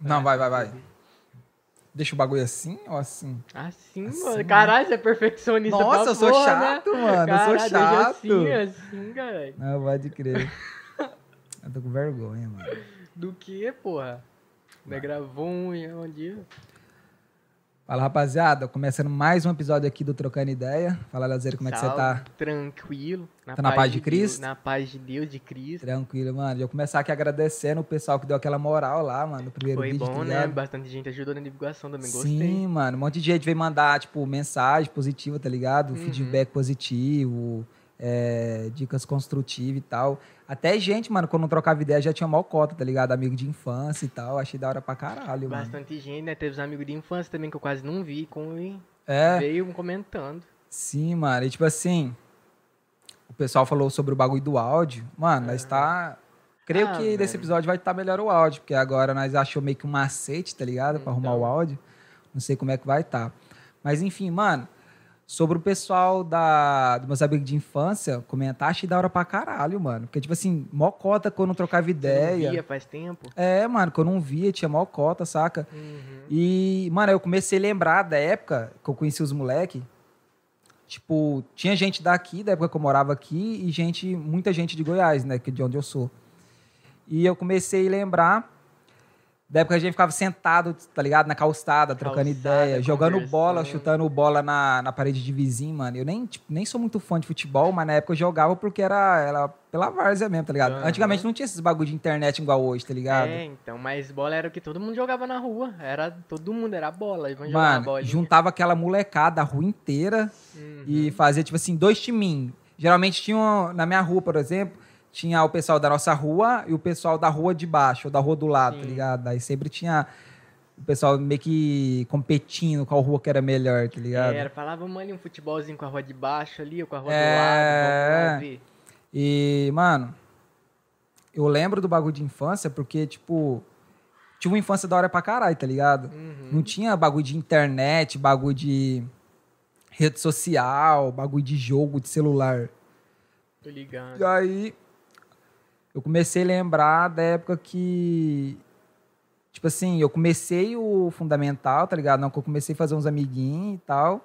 Não, vai, vai, vai. Deixa o bagulho assim ou assim? Assim, Assim, mano. né? Caralho, você é perfeccionista Nossa, eu sou porra, chato, né? mano. Eu Caralho, sou deixa chato. assim, assim, caralho. Não, pode crer. eu tô com vergonha, mano. Do que, porra? Um, um dia. Fala, rapaziada. Começando mais um episódio aqui do Trocando Ideia. Fala, Lazeiro, como é que você Salve, tá? Tranquilo. Tá na paz de Deus, Cristo? na paz de Deus, de Cristo. Tranquilo, mano. Vou começar aqui agradecendo o pessoal que deu aquela moral lá, mano, no primeiro Foi vídeo, bom, tá né? ligado? Bastante gente ajudou na divulgação também. Gostei. Sim, mano. Um monte de gente veio mandar, tipo, mensagem positiva, tá ligado? Uhum. Feedback positivo, é, dicas construtivas e tal. Até gente, mano, quando não trocava ideia já tinha mó cota, tá ligado? Amigo de infância e tal. Achei da hora pra caralho, mano. Bastante gente, né? Teve os amigos de infância também que eu quase não vi. Com... É, Veio comentando. sim, mano. E tipo assim, o pessoal falou sobre o bagulho do áudio. Mano, nós tá. Creio Ah, que velho. nesse episódio vai estar melhor o áudio, porque agora nós achou meio que um macete, tá ligado? Pra arrumar Então. o áudio. Não sei como é que vai estar. Mas enfim, mano, sobre o pessoal da, dos meus amigos de infância, comentar, achei da hora pra caralho, mano. Porque, tipo assim, mó cota quando eu não trocava Você não ideia. via faz tempo. É, mano, que eu não via, tinha mó cota, saca? Uhum. E, mano, eu comecei a lembrar da época que eu conheci os moleque. Tipo, tinha gente daqui, da época que eu morava aqui, e gente, muita gente de Goiás, né, que de onde eu sou. E eu comecei a lembrar da época a gente ficava sentado, tá ligado, na calçada, trocando Calçada, ideia, jogando bola, chutando bola na, na parede de vizinho, mano. Eu nem, tipo, nem sou muito fã de futebol, mas na época eu jogava porque era, era pela várzea mesmo, tá ligado? Aham. Antigamente não tinha esses bagulho de internet igual hoje, tá ligado? É, então, mas bola era o que todo mundo jogava na rua. Era, todo mundo era bola. Vamos Mano, bolinha. juntava aquela molecada a rua inteira Uhum. e fazia, tipo assim, dois timinhos. Geralmente tinha, na minha rua, por exemplo, tinha o pessoal da nossa rua e o pessoal da rua de baixo, ou da rua do lado, tá Sim. ligado? Aí sempre tinha o pessoal meio que competindo qual rua que era melhor, tá ligado? Era, falava, ali um futebolzinho com a rua de baixo ali, ou com a rua É. do lado, ver. E, mano, eu lembro do bagulho de infância porque, tipo, tive uma infância da hora pra caralho, tá ligado? Uhum. Não tinha bagulho de internet, bagulho de rede social, bagulho de jogo, de celular. Tô ligado. E aí, eu comecei a lembrar da época que. Tipo assim, eu comecei o fundamental, tá ligado? Não, que eu comecei a fazer uns amiguinhos e tal.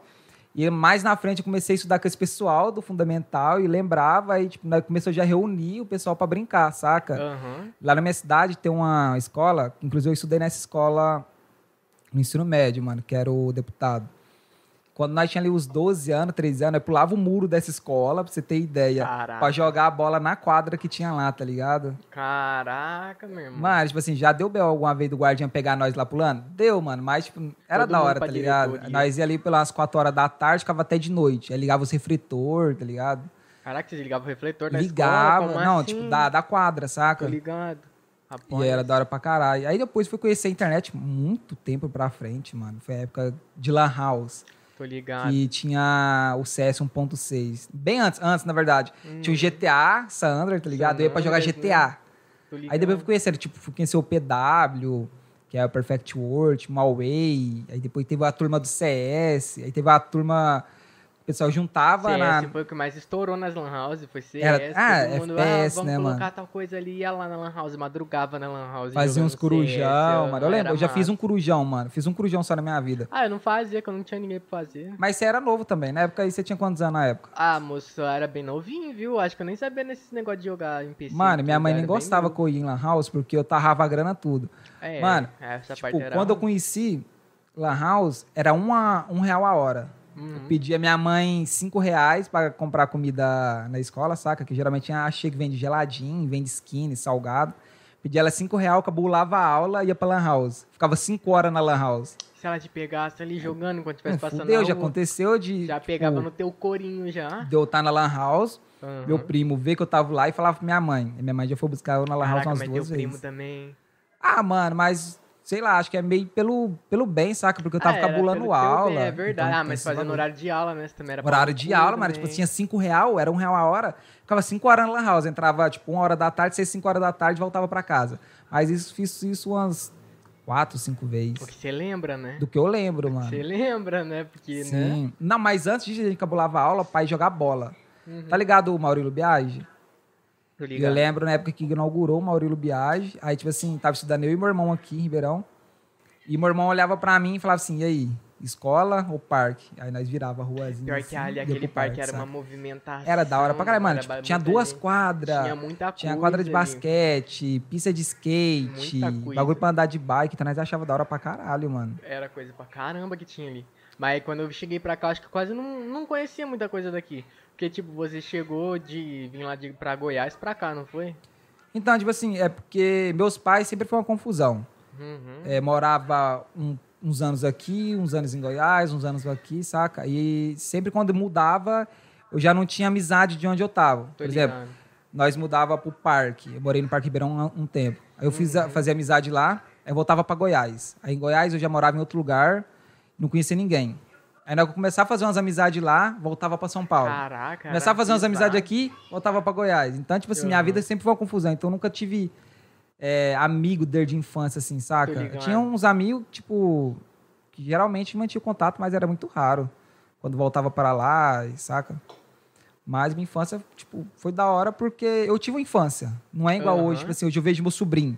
E mais na frente eu comecei a estudar com esse pessoal do fundamental e lembrava, e tipo, nós começou já a reunir o pessoal pra brincar, saca? Aham. Lá na minha cidade tem uma escola, inclusive eu estudei nessa escola no ensino médio, mano, que era o deputado. Quando nós tínhamos ali os 12 anos, 13 anos, eu pulava o muro dessa escola, pra você ter ideia, Caraca. pra jogar a bola na quadra que tinha lá, tá ligado? Caraca, meu irmão. Mano, tipo assim, já deu bem alguma vez do guardião pegar nós lá pulando? Deu, mano, mas tipo, era Todo da hora, tá ligado? diretoria. Nós ia ali pelas 4 horas da tarde, ficava até de noite. Aí ligava os refletor, tá ligado? Caraca, você ligava o refletor da Ligava, escola? Como não, assim? tipo, da, da quadra, saca? Tô ligado. E era da hora pra caralho. Aí depois fui conhecer a internet muito tempo pra frente, mano. Foi a época de Lan House, Tô ligado. que tinha o CS 1.6. Bem antes, antes, na verdade. Hum. Tinha o GTA, San Andreas, tá ligado? Eu ia pra jogar GTA. Ligado. Aí depois eu fui conhecer, tipo, fui conhecer o PW, que é o Perfect World, Malway. Aí depois teve a turma do CS. Aí teve a turma... O pessoal juntava CS na... foi o que mais estourou nas lan house, foi CS. Era- ah, todo mundo, FPS, ah, vamos né, colocar mano? tal coisa ali, ia lá na lan house, madrugava na lan house. Fazia uns corujão, CS, mano. Eu lembro, eu já fiz um massa. corujão, mano. Fiz um corujão só na minha vida. Ah, eu não fazia, que eu não tinha ninguém pra fazer. Mas você era novo também, na época aí você tinha quantos anos na época? Ah, moço, eu era bem novinho, viu? Acho que eu nem sabia nesse negócio de jogar em PC. Mano, minha mãe nem gostava que eu ia em Lan House porque eu tarrava a grana tudo. É, Mano, essa Tipo, parte era quando eu conheci Lan House, era uma, um real a hora. Uhum. Eu pedi a minha mãe cinco reais pra comprar comida na escola, saca? Que geralmente tinha achei que vende geladinho, vende skinny, salgado. Pedi ela cinco reais, cabulava a aula e ia pra Lan House. Ficava cinco horas na Lan House. Se ela te pegasse ali jogando enquanto estivesse passando fudeu, na já rua, aconteceu de. já tipo, pegava no teu corinho já. De eu estar na Lan House, Aham. meu primo ver que eu tava lá e falava pra minha mãe. E minha mãe já foi buscar eu na Lan House umas mas duas teu primo vezes. também. Ah, mano, mas sei lá, acho que é meio pelo, pelo bem, saca? Porque eu tava Ah, era cabulando aula. bem, É verdade. então ah, mas fazendo horário de aula, né? Você também era Horário de aula, mano. Tipo, tinha cinco real, era um real a hora. Ficava cinco horas na lan house. Entrava, tipo, uma hora da tarde, seis, cinco horas da tarde voltava pra casa. Mas isso, fiz isso umas quatro, cinco vezes. Porque você lembra, né? Do que eu lembro, mano. Você lembra, né? Porque, né? Sim. Não, mas antes disso, a gente cabulava a aula pra ir jogar bola. Uhum. Tá ligado o Maurílio Biagi? Eu lembro na época que inaugurou o Maurílio Biagi. Aí, tipo assim, tava estudando eu e meu irmão aqui em Ribeirão. E meu irmão olhava pra mim e falava assim, e aí, escola ou parque? Aí nós virava a ruazinha Pior assim, que ali, aquele pro parque era sabe? uma movimentação. Era da hora pra caralho, mano. Tipo, tinha duas gente. quadras. Tinha muita coisa. Tinha quadra de ali. basquete, pista de skate, bagulho pra andar de bike, então nós achava da hora pra caralho, mano. Era coisa pra caramba que tinha ali. Mas quando eu cheguei pra cá, acho que eu quase não, não conhecia muita coisa daqui. Porque, tipo, você chegou de vir lá de, pra Goiás pra cá, não foi? Então, tipo assim, é porque meus pais sempre foi uma confusão. Uhum. É, morava um- uns anos aqui, uns anos em Goiás, uns anos aqui, saca? E sempre quando mudava, eu já não tinha amizade de onde eu tava. Tô Por exemplo, ligado. nós mudava pro parque. Eu morei no Parque Ribeirão um, um tempo. Aí eu fiz Uhum. fazia amizade lá, aí eu voltava pra Goiás. Aí em Goiás eu já morava em outro lugar, não conhecia ninguém. Aí eu começava a fazer umas amizades lá, voltava pra São Paulo. Caraca. Começava a fazer umas amizades aqui, voltava pra Goiás. Então, tipo assim, minha Uhum. vida sempre foi uma confusão. Então, eu nunca tive é, amigo desde infância, assim, saca? Eu tinha uns amigos, tipo, que geralmente mantinha contato, mas era muito raro. Quando voltava para lá, saca? Mas minha infância, tipo, foi da hora porque eu tive uma infância. Não é igual Aham. hoje, tipo assim, hoje eu vejo meu sobrinho.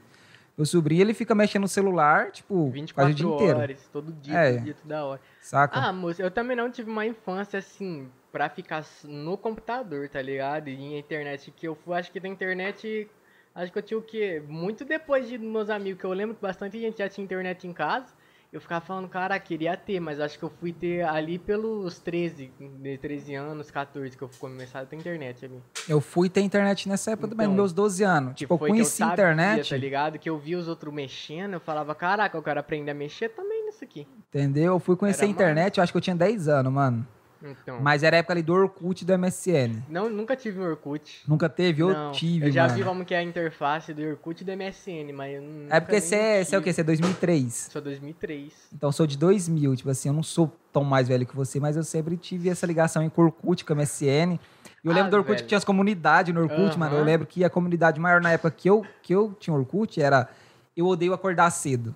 Meu sobrinho, ele fica mexendo no celular, tipo, quase o 24 dia inteiro, horas, todo dia, É. todo dia, toda hora. saca? Ah, moço, eu também não tive uma infância assim, pra ficar no computador, tá ligado? E em internet, que eu fui, acho que da internet, acho que eu tinha o quê? Muito depois de meus amigos, que eu lembro que bastante gente já tinha internet em casa. Eu ficava falando, cara, queria ter, mas acho que eu fui ter ali pelos 13, de 13 anos, 14, que eu comecei a ter internet ali. Eu fui ter internet nessa época também, Então, meus 12 anos. Tipo, eu que eu conheci a sabia, internet. tá ligado? Que eu vi os outros mexendo, eu falava, caraca, eu quero aprender a mexer também nisso aqui. Entendeu? Eu fui conhecer Era a internet, eu acho que eu tinha 10 anos, mano. Então, Mas era a época ali do Orkut e do MSN. não, nunca tive um Orkut. Nunca teve? Eu Não, tive, Eu já mano. vi como que é a interface do Orkut e do MSN, mas eu não. É porque você é, você é o quê? Você é 2003. Sou 2003. Então sou de 2000. Tipo assim, eu não sou tão mais velho que você, mas eu sempre tive essa ligação em Orkut, com MSN. E eu Ah, lembro do Orkut velho. que tinha as comunidades no Orkut, Aham. mano. Eu lembro que a comunidade maior na época que eu, que eu tinha Orkut era Eu Odeio Acordar Cedo.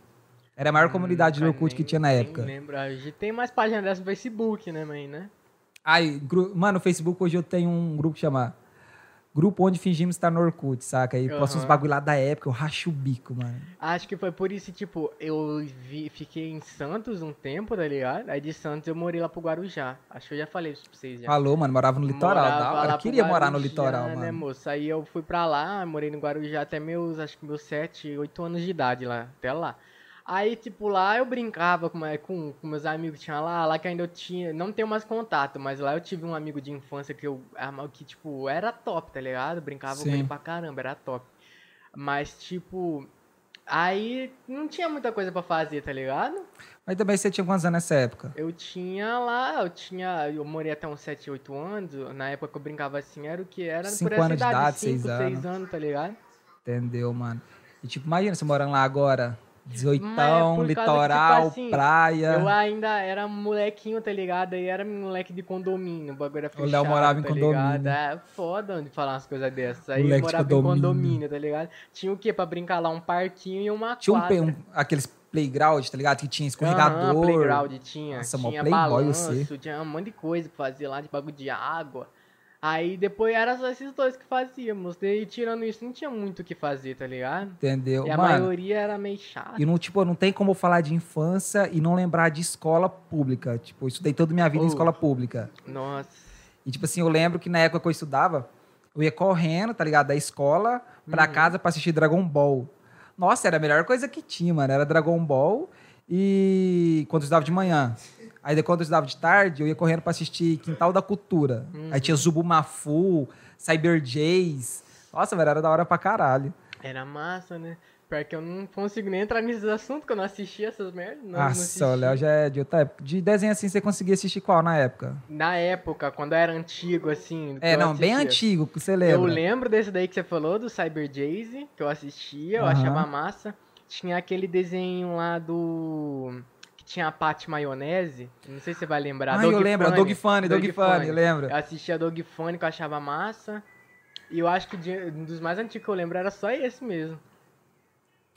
Era a maior comunidade do Orkut que nem- tinha na época. lembro. A gente tem mais página dessa no Facebook, né, mãe, né? Ai, gru- mano, no Facebook hoje eu tenho um grupo que chama Grupo Onde Fingimos Estar no Orkut, saca? Aí posto uns bagulho lá da época, eu racho o bico, mano. Acho que foi por isso, tipo, eu vi, fiquei em Santos um tempo, tá ligado? Aí de Santos eu morei lá pro Guarujá. Acho que eu já falei isso pra vocês já. Falou, mano, morava no litoral, Morava da hora. Eu queria morar no litoral, né, mano. moço? Aí eu fui pra lá, morei no Guarujá até meus, acho que meus 7, 8 anos de idade lá, até lá. Aí, tipo, lá eu brincava com, com, com meus amigos que tinha lá, lá que ainda eu tinha, não tenho mais contato, mas lá eu tive um amigo de infância que eu, ama- que, tipo, era top, tá ligado? Brincava com Sim. ele pra caramba, era top. Mas, tipo, aí não tinha muita coisa pra fazer, tá ligado? Mas também você tinha quantos anos nessa época? Eu tinha lá, eu tinha, eu morei até uns 7, 8 anos, na época que eu brincava assim, era o que? Era Cinco por essa anos de idade, idade, 5, seis 6 anos. anos, tá ligado? Entendeu, mano? E tipo, imagina você morando lá agora, 18, Mas é que, litoral, tipo assim, praia. Eu ainda era molequinho, tá ligado? Aí era moleque de condomínio, o bagulho era O Léo fechado, morava em tá condomínio. ligado? É foda de falar umas coisas dessas. Aí Moleque morava em condomínio. condomínio, tá ligado? Tinha o quê? Pra brincar lá? Um parquinho e uma Tinha quadra. pe- um- aqueles playground, tá ligado? Que tinha escorregador. playground tinha. Nossa, tinha balanço, você. tinha um monte de coisa pra fazer lá, de bagulho de água. Aí depois era só esses dois que fazíamos. E tirando isso, não tinha muito o que fazer, tá ligado? Entendeu? E a mano, maioria era meio chata. e não, tipo, não tem como falar de infância e não lembrar de escola pública. Tipo, eu estudei toda a minha vida em Oh. escola pública. Nossa. E, tipo assim, eu lembro que na época que eu estudava, eu ia correndo, tá ligado? Da escola pra Uhum. casa pra assistir Dragon Ball. Nossa, era a melhor coisa que tinha, mano. Era Dragon Ball e quando eu estudava de manhã. Aí depois, quando eu estudava de tarde, eu ia correndo pra assistir Quintal da Cultura. Uhum. Aí tinha Zubumafu, Cyber Jays. Nossa, velho, era da hora pra caralho. Era massa, né? Pior que eu não consigo nem entrar nesses assuntos, que eu não assistia essas merdas. Não, Nossa, o Léo já é de outra época. De desenho assim, você conseguia assistir qual na época? Na época, quando era antigo, assim. É, não, bem antigo, que você lembra. Eu lembro desse daí que você falou, do Cyber Jaze, que eu assistia, eu Aham. achava massa. Tinha aquele desenho lá do. Tinha a Pat Maionese. Não sei se você vai lembrar. Ah, Dog eu lembro, Funny. Dog Funny, Dog Funny, eu lembro. Eu assistia Dog Funny, que eu achava massa. E eu acho que de- um dos mais antigos que eu lembro era só esse mesmo.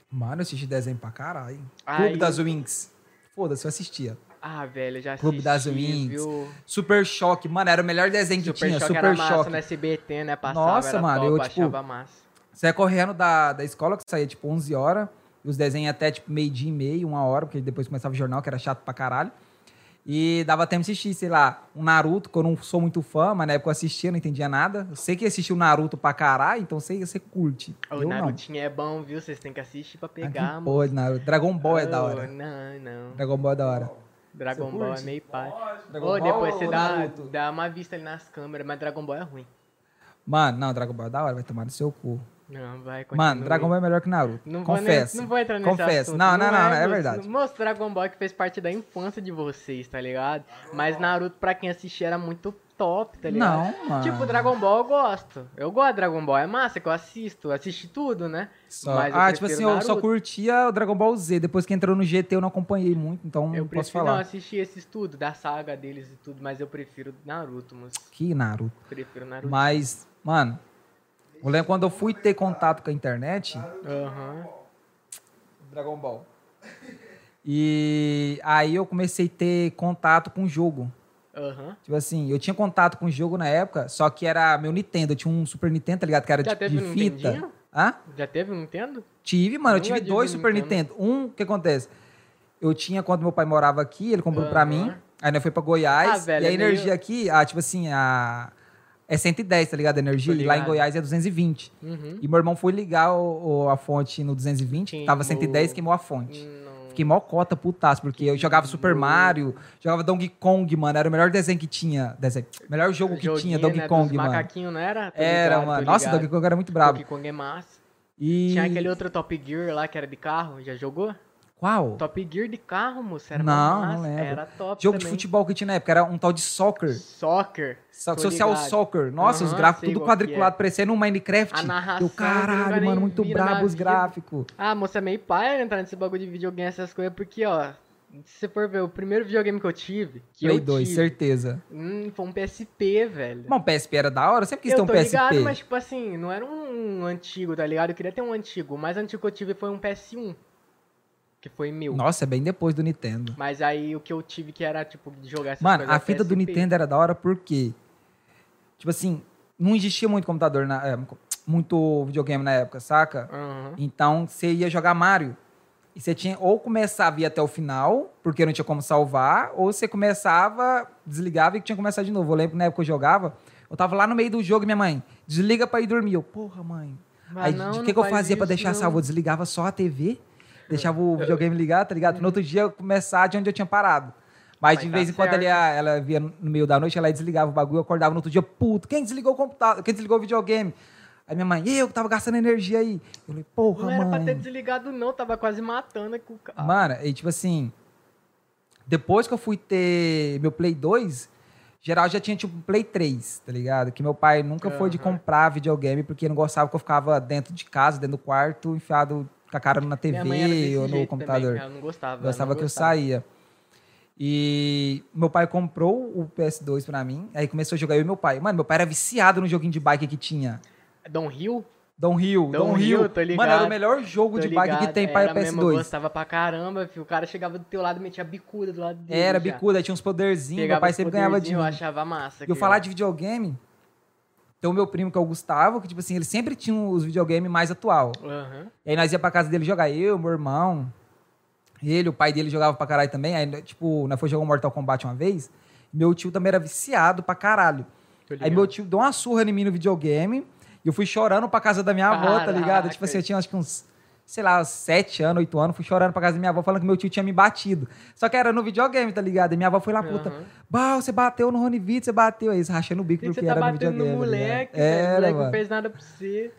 Mano, eu assisti desenho pra caralho. Aí- Clube das Wings. Foda-se, eu assistia. Ah, velho, já assisti, Clube das Wings. viu? Super Choque, mano, era o melhor desenho que Super tinha, Choque Super era massa Choque. no SBT, né? Passava, Nossa, mano, top, eu, tipo, achava massa. Você ia correndo da, da escola, que saía tipo 11 horas, os desenhos até, tipo, meio-dia e meio, uma hora, porque depois começava o jornal, que era chato pra caralho. E dava tempo de assistir, sei lá, um Naruto, que eu não sou muito fã, mas na época eu assistia, não entendia nada. Eu sei que assistiu o Naruto pra caralho, então sei que você curte. O eu não. Narutinho é bom, viu? Vocês têm que assistir pra Ah, pegar, que mano. de Naruto. Dragon Ball é da Oh, hora. Não, não. Dragon Ball é da hora. Dragon Você Ball é meio pai. Dragon Ô, Ball depois você dá, Naruto? dá uma vista ali nas câmeras, mas Dragon Ball é ruim. Mano, não, Dragon Ball é da hora, vai tomar no seu cu. Não, vai, continue. Mano, Dragon Ball é melhor que Naruto. Não vou, Confesso. nem- não vou entrar nesse Confesso. assunto. Não, não, não, é moço. verdade. Moço, Dragon Ball que fez parte da infância de vocês, tá ligado? Mas Naruto, pra quem assistia, era muito top, tá ligado? Não, mano. Tipo, Dragon Ball eu gosto. Eu gosto de Dragon Ball, é massa que eu assisto. Eu assisti tudo, né? Só- eu ah, tipo assim, eu só Naruto. curtia o Dragon Ball Z. Depois que entrou no GT eu não acompanhei muito, então Eu não posso prefiro, não, falar. assisti esses tudo, da saga deles e tudo, mas eu prefiro Naruto, moço. Que Naruto. Prefiro Naruto. Mas, mano, eu lembro quando eu fui ter contato com a internet, Aham. Dragon Ball. E aí eu comecei a ter contato com o jogo. Aham. Tipo assim, eu tinha contato com o jogo na época, só que era meu Nintendo. Eu tinha um Super Nintendo, tá ligado? Que era Já tipo teve de um fita. Nintendinho? Hã? Já teve um Nintendo? Tive, mano. Eu tive tive dois Super Nintendo. Nintendo. Um, o que acontece? Eu tinha quando meu pai morava aqui, ele comprou pra Aham. mim. Aí nós foi pra Goiás. Ah, velho, e a é energia meio- aqui, ah, tipo assim, a... é 110, tá ligado? A energia. E lá em. Goiás é 220. Uhum. E meu irmão foi ligar o- o- a fonte no 220, Queimou. tava 110, queimou a fonte. Não. Fiquei mó cota putaço, porque eu jogava Super Mario, jogava Donkey Kong, mano. Era o melhor desenho que tinha. Desenho, melhor jogo que Joguinho, tinha, Donkey né, Kong, dos mano. macaquinho, não era? Tô Era, ligado, mano. Nossa. Donkey Kong era muito brabo. Donkey Kong é massa. E. Tinha aquele outro Top Gear lá que era de carro, já jogou? Qual? Top Gear de carro, moço, era Não, mó não massa. lembro. Era top Jogo de também. futebol que tinha na época, era um tal de soccer. Soccer. So- Social. Soccer. Nossa, os Aham, gráficos tudo quadriculado, é. parecendo um Minecraft. A narração, Eu, caralho, mano, muito brabo os gráficos. Ah, moça, é meio pai entrar nesse bagulho de videogame, essas coisas, porque, ó, se você for ver, o primeiro videogame que eu tive, que Play eu 2, tive, certeza. hum, foi um PSP, velho. Bom, PSP era da hora, eu sempre quis ter eu um tô PSP. ligado, mas, tipo assim, não era um antigo, tá ligado? Eu queria ter um antigo. O mais antigo que eu tive foi um PS1, que foi meu. Nossa, é bem depois do Nintendo. Mas aí o que eu tive que era, tipo, de jogar essas Mano, a fita do PSP. Nintendo era da hora porque, tipo assim, não existia muito computador, na, é, muito videogame na época, saca? Aham. Então você ia jogar Mario. E você tinha ou começava a ir até o final, porque não tinha como salvar, ou você começava, desligava e tinha que começar de novo. Eu lembro que na época que eu jogava, eu tava lá no meio do jogo e minha mãe, desliga pra ir dormir. Eu, porra, mãe. Mas Aí o que, que eu faz fazia pra isso, deixar não. salvo? Eu desligava só a TV, deixava o videogame ligado, tá ligado? No outro dia eu começar de onde eu tinha parado. Mas de vez em quando certo. ela, ela via no meio da noite, ela desligava o bagulho, eu acordava no outro dia, puto, quem desligou o computador? Quem desligou o videogame? Aí minha mãe, eu que tava gastando energia aí. Eu falei, porra, Não era pra mãe. ter desligado, não. Tava quase matando aqui o cara. Mano, e tipo assim, depois que eu fui ter meu Play 2, geral já tinha tipo um Play 3, tá ligado? Que meu pai nunca foi de comprar videogame porque não gostava que eu ficava dentro de casa, dentro do quarto, enfiado com a cara na TV ou no computador. Também, não gostava. Gostava não que eu saía. E meu pai comprou o PS2 pra mim, aí começou a jogar eu e meu pai. Mano, meu pai era viciado no joguinho de bike que tinha. Don Hill? Downhill, Downhill. tô ligado. Mano, era o melhor jogo de bike que ligado, tem para era mesmo, eu PS2. gostava pra caramba, filho. O cara chegava do teu lado e metia bicuda do lado dele. Era já. bicuda, tinha uns poderzinhos, meu pai sempre ganhava de. Eu achava massa. E eu falar de videogame, tem o meu primo que é o Gustavo, que tipo assim, ele sempre tinha os videogames mais atual. Aham. E aí nós ia pra casa dele jogar, eu, meu irmão, ele, o pai dele jogava pra caralho também. Aí, tipo, nós foi jogar um Mortal Kombat uma vez, meu tio também era viciado pra caralho. Aí meu tio deu uma surra em mim no videogame, e eu fui chorando pra casa da minha avó, tá ligado? Tipo assim, eu tinha acho que uns, sei lá, sete anos, oito anos, fui chorando pra casa da minha avó, falando que meu tio tinha me batido. Só que era no videogame, tá ligado? E minha avó foi lá, puta, Aham. bah, você bateu no Rony Vitor, você bateu. Aí rachando o bico Por que porque você tá era no batendo videogame. no tá ligado? moleque? velho? O Era, moleque não fez nada pra você.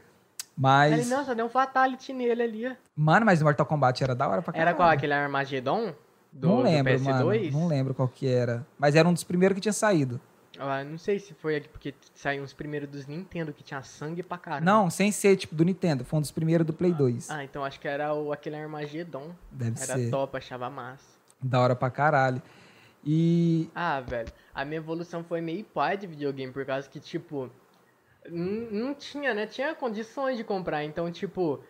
Mas, ele, nossa, deu um fatality nele ali. ó. mano, mas Mortal Kombat era da hora pra caralho. Era qual? Aquele Armageddon? Do, não do lembro, PS2? mano. Não lembro qual que era. Mas era um dos primeiros que tinha saído. Ah, não sei se foi aqui, porque saiu uns primeiros dos Nintendo que tinha sangue pra caramba. Não, sem ser, tipo, do Nintendo. Foi um dos primeiros do Play 2. Ah, então acho que era o, aquele Armageddon. Deve Era ser. top, achava massa. Da hora pra caralho. E. Ah, velho, a minha evolução foi meio pai de videogame, por causa que, tipo, não tinha, né? Tinha condições de comprar, então, tipo,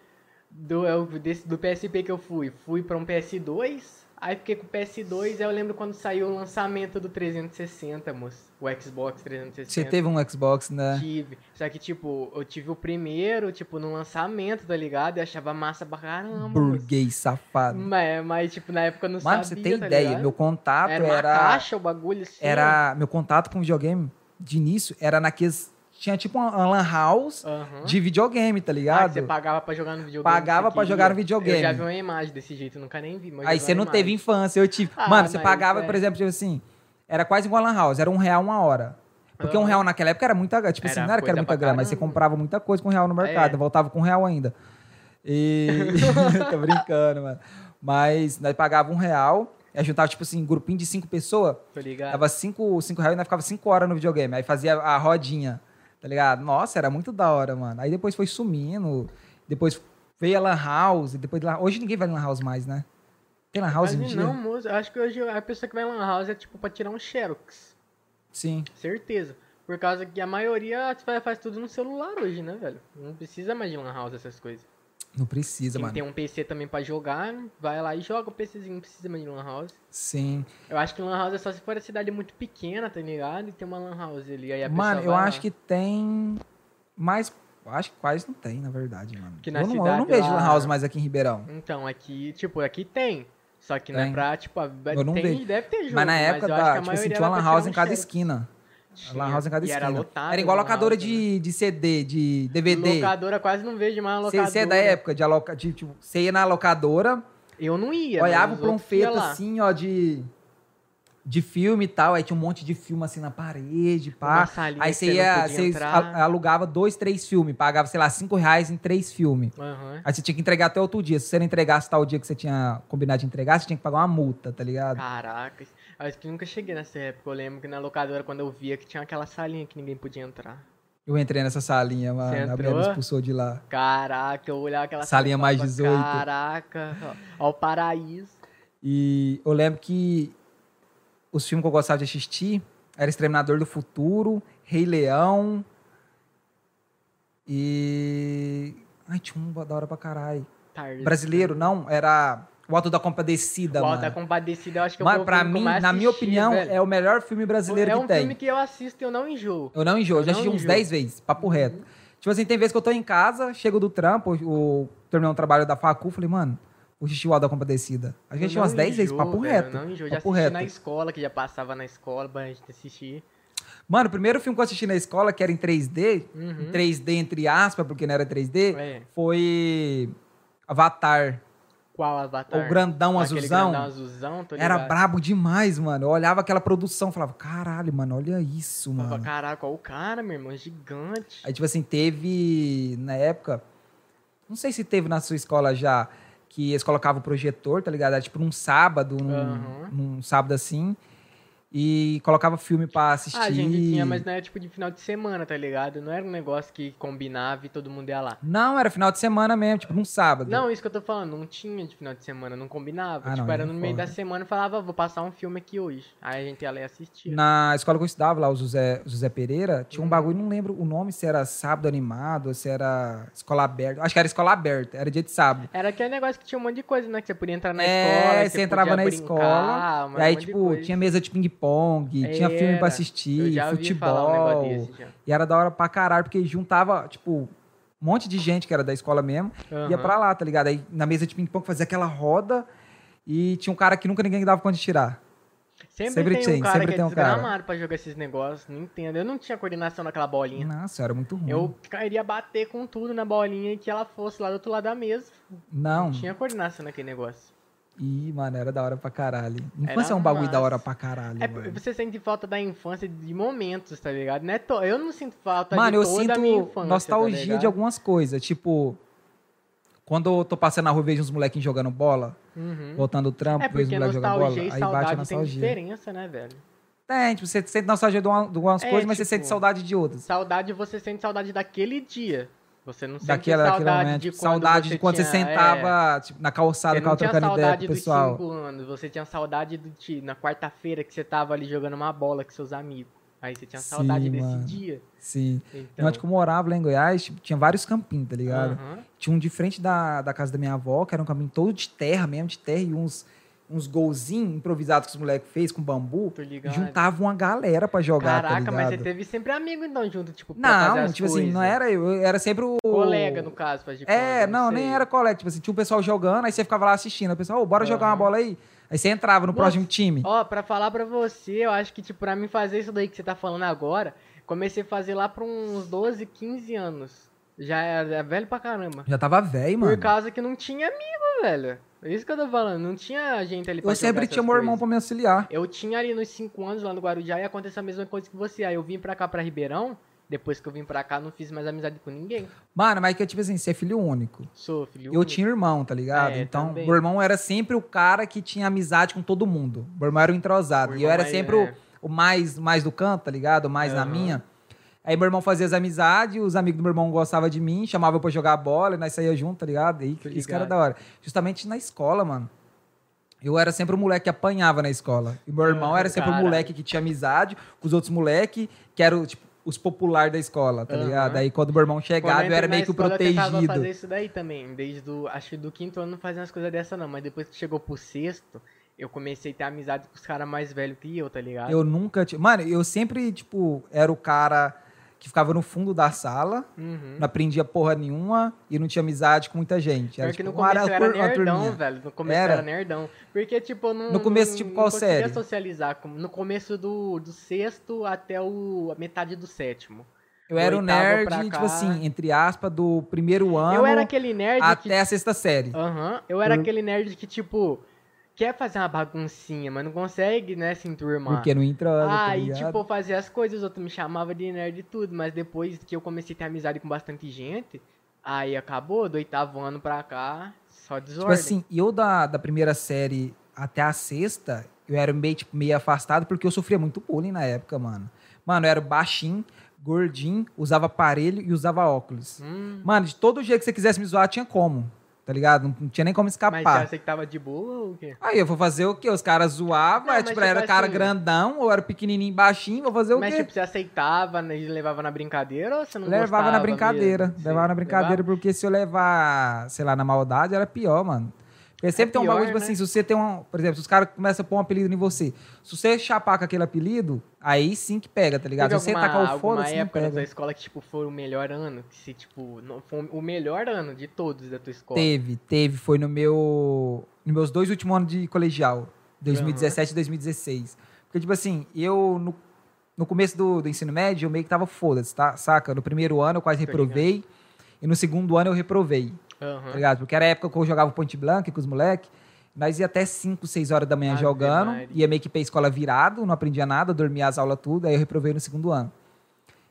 do, eu, desse, do PSP que eu fui, fui pra um PS2. Aí fiquei com o PS2, aí eu lembro quando saiu o lançamento do 360, moço. O Xbox 360. Você teve um Xbox, né? Tive. Só que, tipo, eu tive o primeiro, tipo, no lançamento, tá ligado? E achava massa pra caramba. moço. Burguês safado. Mas, mas, tipo, na época eu não Mano, sabia, você ter tá ideia, ligado? meu contato Era era. uma caixa o bagulho assim. era meu contato com videogame de início era naqueles. Tinha tipo uma uma lan house Aham. de videogame, tá Ah, ligado? que você pagava pra jogar no videogame. Pagava pra jogar no videogame. Eu já vi uma imagem desse jeito, nunca nem vi. Aí você não teve imagem. infância, eu tive. Ah, Mano, você pagava, é. por exemplo, tipo assim, era quase igual a Lan House, era um real uma hora. Porque um real naquela época era muita grana. Tipo assim, Era não era que era muita grana, mas você comprava muita coisa com um real no mercado, É. voltava com um real ainda. E. Tô brincando, mano. Mas nós pagava um real, aí juntava, tipo assim, um grupinho de cinco pessoas, Tô ligado? dava cinco, cinco reais e nós ficava cinco horas no videogame. Aí fazia a rodinha, tá ligado? Nossa, era muito da hora, mano. Aí depois foi sumindo, depois veio a Lan House, depois de Lan- Hoje ninguém vai em Lan House mais, né? Tem Lan House Mas hoje em dia? não, moço. Eu acho que hoje a pessoa que vai lan house é tipo pra tirar um xerox. Sim. Certeza. Por causa que a maioria faz, faz tudo no celular hoje, né, velho? Não precisa mais de lan house essas coisas. Não precisa, Quem mano. tem um PC também pra jogar, vai lá e joga o PCzinho, não precisa mais de lan house. Sim. Eu acho que lan house é só se for a cidade muito pequena, tá ligado? E tem uma lan house ali. Aí a Mano, eu acho lá. que tem. Mas acho que quase não tem, na verdade, mano. Que na eu, não, eu não cidade vejo lá- Lan House mais aqui em Ribeirão. Então, aqui, tipo, aqui tem. Só que não é Tem. pra, tipo, a- Eu não tem, vejo. deve ter jogo. mas na época, que da, tipo assim, tinha uma Lan House em cada esquina. Tinha. Lan House em cada E esquina. era lotado. Era igual locadora house, né? de, de CD, de DVD. Locadora quase não vejo mais locadora. Você é da época de aloca... de, tipo, você ia na locadora, Eu não ia. olhava pra um feto assim, ó, de. De filme e tal, aí tinha um monte de filme assim na parede, pá. Aí você ia, você entrar. alugava dois, três filmes, pagava, sei lá, cinco reais em três filmes. Aham. Aí você tinha que entregar até outro dia. Se você não entregasse tal dia que você tinha combinado de entregar, você tinha que pagar uma multa, tá ligado? Caraca. Acho que nunca cheguei nessa época. Eu lembro que na locadora, quando eu via que tinha aquela salinha que ninguém podia entrar. Eu entrei nessa salinha, mano. A mulher me expulsou de lá. Caraca, eu olhava aquela Salinha e mais falava, 18. Caraca, ó, ó o paraíso. E eu lembro que os filmes que eu gostava de assistir era Exterminador do Futuro, Rei Leão e. Ai, tinha um da hora pra caralho. Brasileiro, não, era O Alto da Compadecida, O Alto da mano. Compadecida, eu acho que Mano, foi o pra que eu mim, na minha opinião, velho. é o melhor filme brasileiro É que um tem. filme que eu assisto e eu não enjoo. Eu não enjoo, eu já assisti uns enjoo. 10 vezes, papo reto. Tipo assim, tem vezes que eu tô em casa, chego do trampo, o, terminei um trabalho da facu, falei, mano, o Alto da Compadecida. A gente umas não 10 vezes, papo velho, reto. Não enjoo, já assisti reto. na escola, que já passava na escola pra gente assistir. Mano, o primeiro filme que eu assisti na escola, que era em 3D, Uhum. em 3D entre aspas, porque não era 3D, É. foi Avatar. Qual Avatar? O grandão Aquele azulzão. grandão azulzão, Era brabo demais, mano. Eu olhava aquela produção, falava, caralho, mano, olha isso, Eu falava, mano. Caraca, olha o cara, meu irmão, gigante. Aí, tipo assim, teve, na época, não sei se teve na sua escola já, que eles colocavam o projetor, tá ligado? Era tipo num sábado, num, Aham. num sábado assim, e colocava filme pra assistir. Ah, a gente tinha, mas não era tipo de final de semana, tá ligado? Não era um negócio que combinava e todo mundo ia lá. Não, era final de semana mesmo, tipo num sábado. Não, isso que eu tô falando, não tinha de final de semana, não combinava. Ah, tipo, não, era no é meio da semana e falava, vou passar um filme aqui hoje. Aí a gente ia lá e assistia. Na escola que eu estudava, lá, o José, José Pereira, tinha um Hum. bagulho, não lembro o nome, se era sábado animado, se era escola aberta. Acho que era escola aberta, era dia de sábado. Era aquele negócio que tinha um monte de coisa, né? Que você podia entrar na É, escola. e você entrava podia na brincar, escola, mas aí, um tipo, tinha mesa de ping-pong, tinha filme pra assistir, um futebol. negócio desse. E era da hora pra caralho, porque juntava, tipo, um monte de gente que era da escola mesmo, ia Aham. pra lá, tá ligado? Aí na mesa de ping-pong fazia aquela roda e tinha um cara que nunca ninguém dava conta de tirar. Sempre, Sempre tem tem, um cara sempre que tem é um cara. pra jogar esses negócios, não entendo. Eu não tinha coordenação naquela bolinha. Nossa, era muito ruim. Eu queria bater com tudo na bolinha e que ela fosse lá do outro lado da mesa. Não. Não tinha coordenação naquele negócio. Ih, mano, era da hora pra caralho. Era Infância é um bagulho da massa. hora pra caralho, É, mano. você sente falta da infância de momentos, tá ligado? Não é to- Eu não sinto falta Mano, de eu toda a minha sinto infância, tá nostalgia ligado? de algumas coisas. Tipo, quando eu tô passando na rua e vejo uns molequinhos jogando bola, Uhum. voltando o trampo, É vejo os moleques jogando bola, nostalgia aí bate a saudade tem nostalgia. diferença, né, velho? Tem, tipo, você sente nostalgia de uma- de algumas É, coisas, mas você tipo, sente saudade de outras. Saudade, você sente saudade daquele dia. Você não sente Daquela, daquele saudade momento. de tipo, quando saudade você de quando tinha, você sentava tipo, na É, calçada, ficava trocando ideia saudade com o dos pessoal. 5 anos, você tinha saudade do ti, na quarta-feira que você tava ali jogando uma bola com seus amigos. Aí você tinha Sim, saudade desse mano. dia. Sim. Então, Onde que eu morava lá em Goiás, tipo, tinha vários campinhos, tá ligado? Tinha um de frente da, da casa da minha avó, que era um caminho todo de terra mesmo, de terra, e uns, uns golzinhos improvisados que os moleques fez com bambu. Juntava uma galera pra jogar, tá Caraca, ligado? mas você teve sempre amigo então junto, tipo, pra Não, tipo assim, não coisas. era eu, era sempre o... Colega, no caso, faz de É, não, nem era colega. Tipo assim, tinha o pessoal jogando, aí você ficava lá assistindo. O pessoal, ô, bora jogar uma bola aí. Aí você entrava no Nossa, próximo time. Ó, pra falar pra você, eu acho que, tipo, pra mim fazer isso daí que você tá falando agora, comecei a fazer lá pra uns 12, 15 anos. Já era velho pra caramba. Já tava velho, mano. Por causa que não tinha amigo, velho. É isso que eu tô falando. Não tinha gente ali pra Eu sempre tinha meu irmão coisas. pra me auxiliar. Eu tinha ali nos 5 anos lá no Guarujá e aconteceu a mesma coisa que você. Aí eu vim pra cá, pra Ribeirão. Depois que eu vim pra cá, não fiz mais amizade com ninguém. Mano, mas que tipo assim, você é filho único. Sou filho Eu único. tinha irmão, tá ligado? É, então, também. meu irmão era sempre o cara que tinha amizade com todo mundo. Meu irmão era o entrosado. O e eu irmão era sempre é. o, o mais, mais do canto, tá ligado? O mais na Aham. minha. Aí meu irmão fazia as amizades, os amigos do meu irmão gostavam de mim, chamavam eu pra jogar bola, e nós saía junto, tá ligado? E Tô isso que era ligado. da hora. Justamente na escola, mano. Eu era sempre o moleque que apanhava na escola. E meu irmão Ah, era sempre o moleque que tinha amizade com os outros moleques, que eram, tipo, os populares da escola, tá Aham. ligado? Aí quando meu irmão chegava, eu era meio que o escola, Eu protegido. fazer isso daí também. Desde o, acho que do quinto ano não fazia umas coisas dessa não. Mas depois que chegou pro sexto, eu comecei a ter amizade com os caras mais velhos que eu, tá ligado? Eu nunca tinha. Mano, eu sempre, tipo, era o cara que ficava no fundo da sala, Uhum. não aprendia porra nenhuma e não tinha amizade com muita gente. Era, que tipo, no começo era uma nerdão, velho. No começo Era? era nerdão. Porque, tipo, não. No começo, não- tipo, não qual conseguia série? socializar. No começo do, do sexto até o, a metade do sétimo. Eu era o nerd, tipo assim, entre aspas, do primeiro ano eu era aquele nerd que até a sexta série. Aham, eu era Por- aquele nerd que, tipo, quer fazer uma baguncinha, mas não consegue, né, se enturmar. Porque não entra. tá Ah, e ligado? tipo, eu fazia as coisas, os outros me chamavam de nerd e tudo, mas depois que eu comecei a ter amizade com bastante gente, aí acabou, do oitavo ano pra cá, só Tipo desordem. assim, eu da, da primeira série até a sexta, eu era meio, tipo, meio afastado porque eu sofria muito bullying na época, mano. Mano, eu era baixinho, gordinho, usava aparelho e usava óculos. Hum, Mano, de todo jeito que você quisesse me zoar, tinha como. Tá ligado? Não, tinha nem como mas escapar. você que tava de boa ou o quê? Aí eu vou fazer o quê? Os caras zoavam, Não, mas tipo, tipo era cara assim- grandão, ou era pequenininho, baixinho, vou fazer o Mas quê? tipo, você aceitava né, e levava na brincadeira ou você não levava na brincadeira. mesmo? Levava na brincadeira, levava? porque se eu levar, sei lá, na maldade, era pior, mano. Porque sempre tem um pior, bagulho, tipo né? assim, se você tem um. Por exemplo, se os caras começam a pôr um apelido em você. Se você chapar com aquele apelido, aí sim que pega, tá ligado? Teve Se você alguma, tacar o foda-se, não época da tua escola que, tipo, foi o melhor ano? Que se, tipo, não, foi o melhor ano de todos da tua escola? Teve, teve. Foi no meu. Nos meus dois últimos anos de colegial. 2017 e 2016. Porque, tipo assim, eu. No, no começo do, do ensino médio, eu meio que tava foda-se, tá? Saca? No primeiro ano eu quase reprovei. E no segundo ano eu reprovei. Aham. tá ligado? Porque era a época que eu jogava Ponte Blanca com os moleques. Nós ia até 5, 6 horas da manhã Ave jogando. Maria. Ia meio que pra escola virado, não aprendia nada, dormia as aulas tudo. Aí eu reprovei no segundo ano.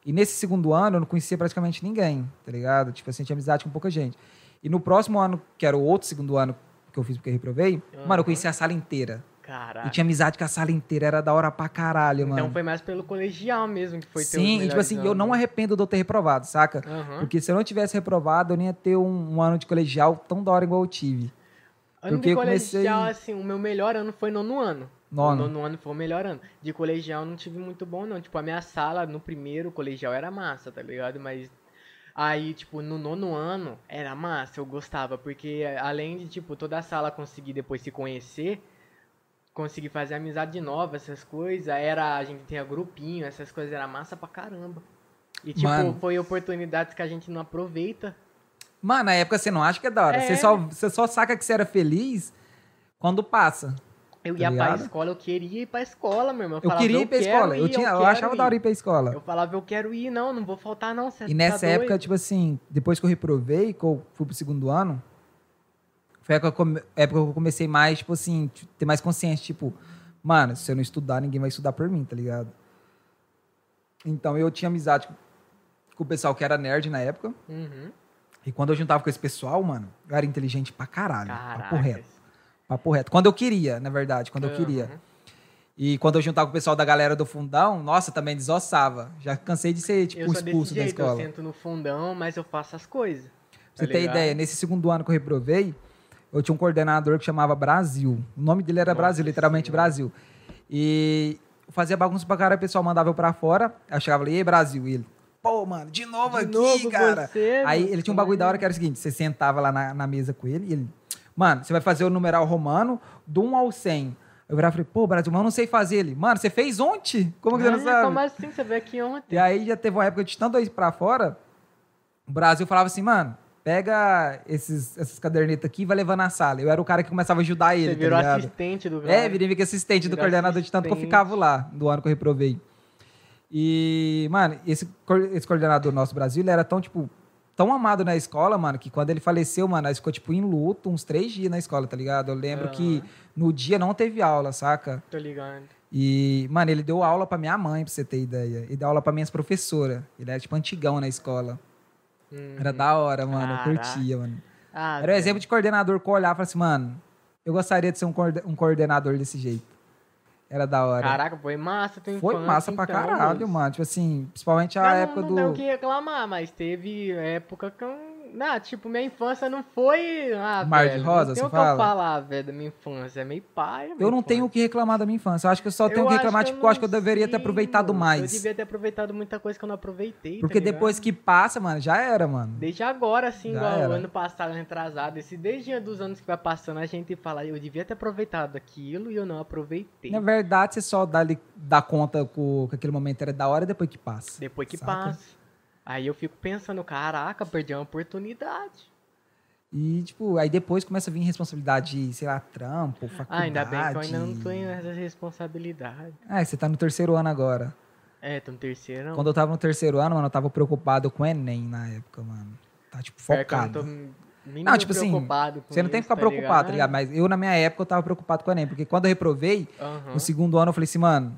E nesse segundo ano eu não conhecia praticamente ninguém, tá ligado? Tipo assim, tinha amizade com pouca gente. E no próximo ano, que era o outro segundo ano que eu fiz porque eu reprovei, mano, eu Aham. conhecia a sala inteira. Caraca. E tinha amizade com a sala inteira, era da hora pra caralho, Então mano. foi mais pelo colegial mesmo que foi teu Sim, e tipo assim, eu não arrependo de eu ter reprovado, saca? Aham. Porque se eu não tivesse reprovado, eu nem ia ter um, um ano de colegial tão da hora igual eu tive. Ano porque de eu comecei- colegial, assim, o meu melhor ano foi nono ano. Nono. O nono ano foi o melhor ano. De colegial eu não tive muito bom, não. Tipo, a minha sala no primeiro colegial era massa, tá ligado? Mas aí, tipo, no nono ano era massa, eu gostava. Porque além de, tipo, toda a sala conseguir depois se conhecer, conseguir fazer amizade nova, essas coisas, era, a gente tinha grupinho, essas coisas, era massa pra caramba. E, tipo, Mano. foi oportunidades que a gente não aproveita. Mano, na época você não acha que é da hora. É. Você, só, você só saca que você era feliz quando passa. Eu Tá ia pra ligado? escola, eu queria ir pra escola, meu irmão. Eu falava, queria ir pra escola. Eu, ir, tinha, eu, quero achava da hora ir pra escola. Eu falava, eu quero ir, não, não vou faltar, não. E nessa tá época, doido? tipo assim, depois que eu reprovei, que eu fui pro segundo ano, foi a época que eu comecei mais, tipo assim, t- ter mais consciência, tipo, mano, se eu não estudar, ninguém vai estudar por mim, tá ligado? Então eu tinha amizade com- o pessoal que era nerd na época. Uhum. E quando eu juntava com esse pessoal, mano, eu era inteligente pra caralho. Papo reto. Papo reto. Quando eu queria, na verdade, quando eu queria. Uhum. E quando eu juntava com o pessoal da galera do fundão, nossa, também desossava. Já cansei de ser, tipo, expulso desse da jeito, eu escola. sento no fundão, mas eu faço as coisas. Pra você tá ter ideia, nesse segundo ano que eu reprovei, eu tinha um coordenador que chamava Brasil. O nome dele era Nossa Brasil, literalmente Senhora. Brasil. E eu fazia bagunça pra cara, o pessoal mandava eu pra fora. Aí eu chegava ali, e aí, Brasil? E ele, pô, mano, de novo De aqui, novo cara. você, aí ele tinha um bagulho da hora que era o seguinte: você sentava lá na, na mesa com ele e ele, mano, você vai fazer o numeral romano do 1 ao 100. Eu virava e falei, pô, Brasil, mas eu não sei fazer ele. Mano, você fez ontem? Como que você não sabe? Como assim? Você veio aqui ontem. E aí já teve uma época de tanto ir pra fora, o Brasil falava assim, mano, pega esses, essas cadernetas aqui e vai levando na sala. Eu era o cara que começava a ajudar ele, Você tá virou ligado? assistente do É, virei assistente do coordenador de tanto que eu assistente. ficava lá, do ano que eu reprovei. E, mano, esse, esse coordenador nosso Brasil, ele era tão, tipo, tão amado na escola, mano, que quando ele faleceu, mano, nós ficou, tipo, em luto uns três dias na escola, tá ligado? Eu lembro que no dia não teve aula, saca? Tô ligando. E, mano, ele deu aula pra minha mãe, pra você ter ideia. Ele deu aula pra minhas professoras. Ele era, tipo, antigão na escola. Uhum. Era da hora, mano. Eu Caraca. curtia, mano. Ah, Era o exemplo de coordenador que eu olhava e falava assim, mano, eu gostaria de ser um, coorde- um coordenador desse jeito. Era da hora. Caraca, foi massa tua Foi massa pra então, caralho, moço. mano. Tipo assim, principalmente a Não, época não, do. Não tem o que reclamar, mas teve época que Não, tipo, minha infância não foi... Ah, Mar de velho, rosa, não você que fala? eu falar, velho, da minha infância. É meio pai. Eu não tenho o que reclamar da minha infância. Eu acho que eu só tenho o que reclamar, tipo, eu acho que eu deveria ter aproveitado mais. Eu devia ter aproveitado muita coisa que eu não aproveitei, Porque tá depois que passa, mano, já era, mano. Desde agora, assim, Já igual era. ano passado, retrasado, esse desde dos anos que vai passando, a gente fala, eu devia ter aproveitado aquilo e eu não aproveitei. Na verdade, você só dá, dá conta com, que aquele momento era da hora depois que passa. Depois que saca? passa. Aí eu fico pensando, caraca, perdi uma oportunidade. E, tipo, aí depois começa a vir responsabilidade, de, sei lá, trampo, faculdade. Ah, ainda bem que eu ainda não tenho essa responsabilidade. Ah, você tá no terceiro ano agora. É, tô no terceiro. não. Quando eu tava no terceiro ano, mano, eu tava preocupado com o Enem na época, mano. Tá, tipo, Pior que eu focado. tô Não, tipo assim, Você não tem que ficar preocupado, tá ligado? Mas eu, na minha época, eu tava preocupado com o Enem. Porque quando eu reprovei, Aham. no segundo ano, eu falei assim, mano,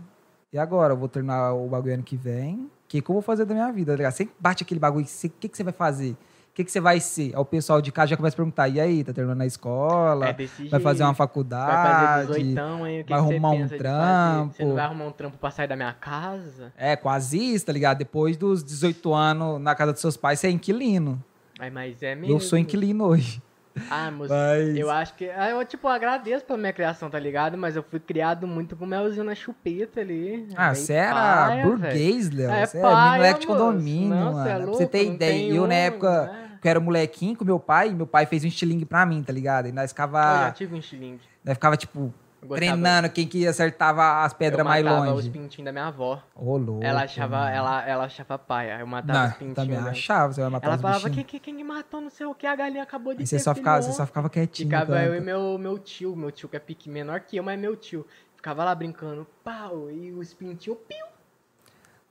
e agora? Eu vou terminar o bagulho ano que vem. O que, que eu vou fazer da minha vida, tá ligado? Você bate aquele bagulho, o que, que você vai fazer? O que, que você vai ser? Aí o pessoal de casa já começa a perguntar, e aí, tá terminando a escola? É vai fazer uma jeito. faculdade? Vai fazer 18 aí, o que vai que arrumar um trampo. Você não vai arrumar um trampo pra sair da minha casa? É, quase isso, tá ligado? Depois dos 18 anos na casa dos seus pais, você é inquilino. Ai, mas é mesmo. Eu sou inquilino hoje. Ah, moço, Mas- eu acho que. ah, Eu, tipo, agradeço pela minha criação, tá ligado? Mas eu fui criado muito com melzinho na chupeta ali. Ah, você era paia, burguês, Léo. É você é paia, moleque de condomínio, Não, mano. é pra você louco, ter ideia. Eu, na um, época né? que eu era molequinho com meu pai, meu pai fez um estilingue pra mim, tá ligado? E nós Eu já ficava, tive um estilingue. nós ficava tipo, gostava- treinando quem que acertava as pedras eu mais matava longe. os pintinhos da minha avó. Ô, louco. ela achava, mano. ela, ela achava paia. Eu matava os Não, pintinhos. também dela. achava, você vai matar Ela os falava, quem, quem, quem matou não sei o que, a galinha acabou de Aí você só, ficava, você filhote." só ficava quietinho. Ficava eu e meu, meu tio, meu tio que é pique menor que eu, mas é meu tio. Ficava lá brincando, pau, e os pintinhos, piu,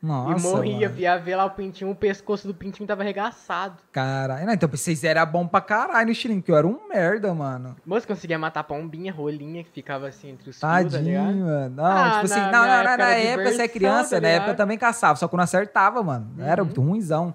Nossa, e morria, mano. via ver lá o pintinho, o pescoço do pintinho tava arregaçado. Caralho. Então vocês eram bom pra caralho no estilingue, porque eu era um merda, mano. Moço, conseguia matar pombinha, rolinha, que ficava assim entre os fios, tá Tadinho, ligado? mano. Não, Ah, tipo assim, na não, não, época na era época você é criança, tá na época eu também caçava, só que eu não acertava, mano. Era Uhum. muito ruimzão.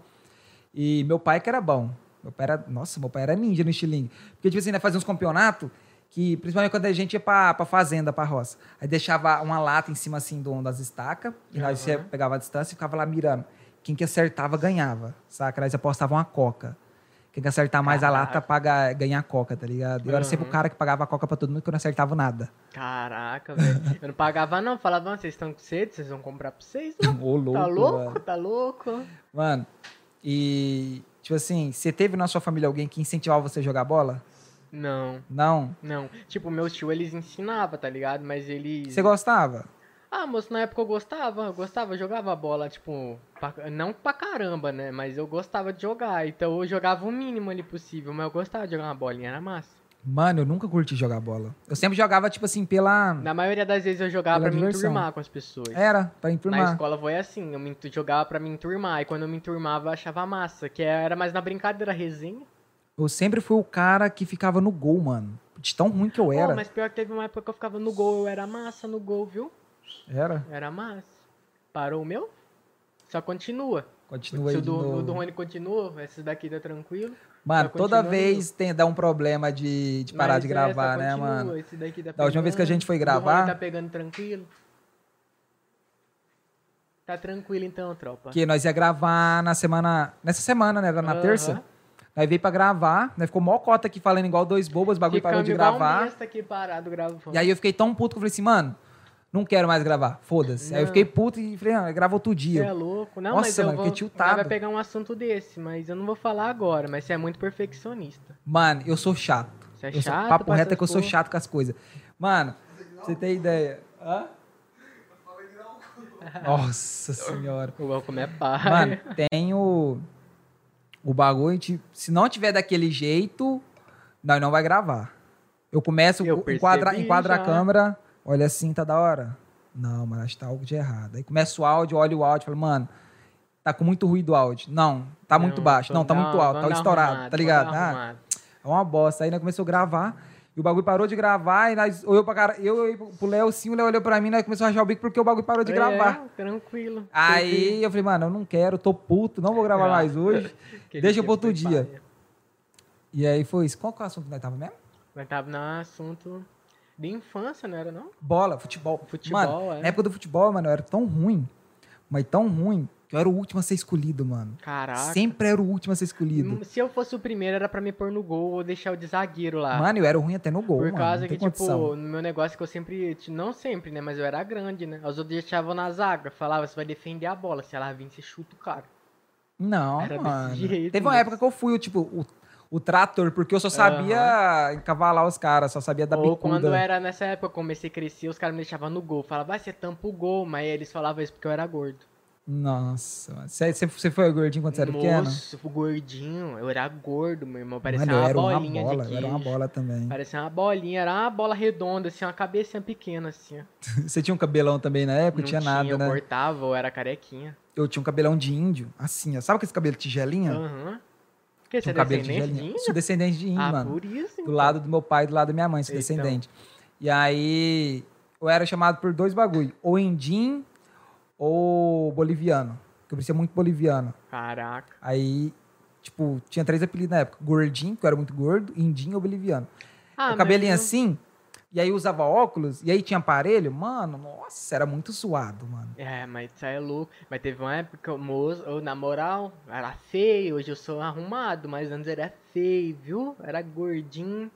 E meu pai que era bom. Meu pai era, nossa, meu pai era ninja no estilingue. Porque, tipo assim, né, fazia uns campeonatos que, principalmente quando a gente ia pra, pra fazenda, pra roça, aí deixava uma lata em cima, assim, do, das estacas, e nós Aham. você pegava a distância e ficava lá mirando. Quem que acertava, ganhava, saca? Nós apostavam uma coca. Quem que acertar mais a Caraca. lata, paga, ganha a coca, tá ligado? Eu era sempre o cara que pagava a coca pra todo mundo, que eu não acertava nada. Caraca, velho. Eu não pagava não, falava, "Ah, vocês estão com sede, vocês vão comprar pra vocês? Não. Ô, louco, Tá louco? mano. Tá louco? Mano, e, tipo assim, você teve na sua família alguém que incentivava você a jogar bola? Não, Não? não. Tipo, meus tio eles ensinavam, tá ligado? Mas eles... Você gostava? Ah, moço, na época eu gostava, eu gostava, eu jogava bola, tipo, pra- não pra caramba, né? Mas eu gostava de jogar, então eu jogava o mínimo ali possível, mas eu gostava de jogar uma bolinha, era massa. Mano, eu nunca curti jogar bola. Eu sempre jogava, tipo assim, pela. Na maioria das vezes eu jogava pra me diversão. enturmar com as pessoas. Era, pra Na enturmar. escola foi assim, eu me jogava pra me enturmar, e quando eu me enturmava eu achava massa, que era mais na brincadeira, resenha. Eu sempre fui o cara que ficava no gol, mano. De tão ruim que eu era. mas pior que teve uma época que eu ficava no gol, eu era massa no gol, viu? Era. Era massa. Parou o meu? Só continua. Continua Se aí o do, o do Rony continua, esse daqui tá tranquilo. Mano, toda vez tem, dá um problema de, de parar Mas de gravar, né, continua, mano? Esse daqui tá Da última vez que a gente foi o do Rony gravar- tá pegando tranquilo. Tá tranquilo então, tropa. Porque nós ia gravar na semana. Nessa semana, né? Era na terça. Nós veio pra gravar, nós ficou mó cota aqui falando igual dois bobos, o bagulho parou Ficamos de igual um gravar. besta aqui parado gravando. E aí eu fiquei tão puto que eu falei assim, mano, Não quero mais gravar. Foda-se. Aí eu fiquei puto e falei, ah, grava outro Você dia. é louco. Não, Nossa, mas eu mano, vou... fiquei tiltado. vai pegar um assunto desse, mas eu não vou falar agora. Mas você é muito perfeccionista. Mano, eu sou chato. Você é eu sou, chato papo pra reto é que eu sou chato com as coisas. Mano, você tem ideia. Hã? Nossa senhora. O Welcome é pai. Mano, tem o, bagulho, se não tiver daquele jeito, nós não vai gravar. Eu começo, Eu enquadra, enquadra a câmera, olha assim, tá da hora. Não, mano, acho que tá algo de errado. Aí começa o áudio, olha o áudio, falo, mano, tá com muito ruído o áudio. Não, tá muito Não, baixo. Não, tá muito alto, tá estourado, arrumado, tá ligado? Ah, é uma bosta. Aí nós começou a gravar. E o bagulho parou de gravar, e nós olhou pra cara. Eu olhei pro Léo sim, o Léo olhou pra mim, nós começou a rachar o bico porque o bagulho parou de gravar. É, tranquilo. Aí eu falei, mano, eu não quero, tô puto, não vou gravar Ah. mais hoje. Deixa pro outro dia. paia. E aí foi isso. Qual que é o assunto que nós tava mesmo? Mas tava no assunto de infância, não era não? Bola, futebol. Futebol, mano, é. na época do futebol, mano, eu era tão ruim, mas tão ruim, que eu era o último a ser escolhido, mano. Caraca. Sempre era o último a ser escolhido. Hum, Se eu fosse o primeiro, era pra me pôr no gol ou deixar o de zagueiro lá. Mano, eu era ruim até no gol, Por mano. causa não que, tipo, condição. no meu negócio que eu sempre. Não sempre, né? Mas eu era grande, né? Os outros deixavam na zaga. Falava, você vai defender a bola. Se ela vir, você chuta o cara. Não, era desse mano. jeito, Teve uma mas- época que eu fui, o, tipo, o, o trator, porque eu só sabia encavalar os caras, só sabia dar Ou bicuda. quando era nessa época, eu comecei a crescer, os caras me deixavam no gol. Falava, vai, você tampa o gol. Mas eles falavam isso porque eu era gordo. Nossa, mano. Você, você- você foi gordinho quando você era pequeno? Moço, gordinho. Eu era gordo, meu irmão. Parecia Mano, eu uma era uma bolinha bola, de eu era uma queijo. bola também. Parecia uma bolinha, era uma bola redonda, assim, uma cabecinha pequena, assim. Você tinha um cabelão também na época? Não tinha nada, eu né? cortava, eu era carequinha. Eu tinha um cabelão de índio, assim, ó. Sabe aquele cabelo tigelinha? Aham. Que, você tinha é um cabelo de descendente de tigelinha. índio? Sou descendente de índio, Ah, mano. por isso, Do então. lado do meu pai e do lado da minha mãe, sou Então. descendente. E aí, eu era chamado por dois bagulho. Ou indim ou boliviano. Porque eu parecia muito boliviano. Caraca. Aí, tipo, tinha três apelidos na época. Gordinho, que eu era muito gordo, indim ou boliviano. Ah, o cabelinho assim, e aí usava óculos, e aí tinha aparelho. Mano, nossa, era muito suado, mano. É, mas isso aí é louco. Mas teve uma época que moço, eu, na moral, era feio. Hoje eu sou arrumado, mas antes era feio, viu? Era gordinho.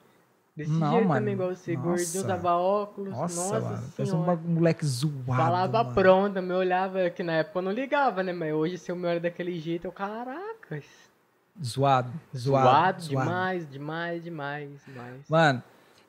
Desse Não, jeito mano. também, igual você. Nossa. Gordinho, usava óculos. Nossa, Nossa, mano. Um moleque zoado. Falava mano. pronta, me olhava, que na época eu não ligava, né? Mas hoje, se eu me olho daquele jeito, eu, caracas. Zoado, zoado. Zoado, zoado. demais, demais, demais, demais. Mano,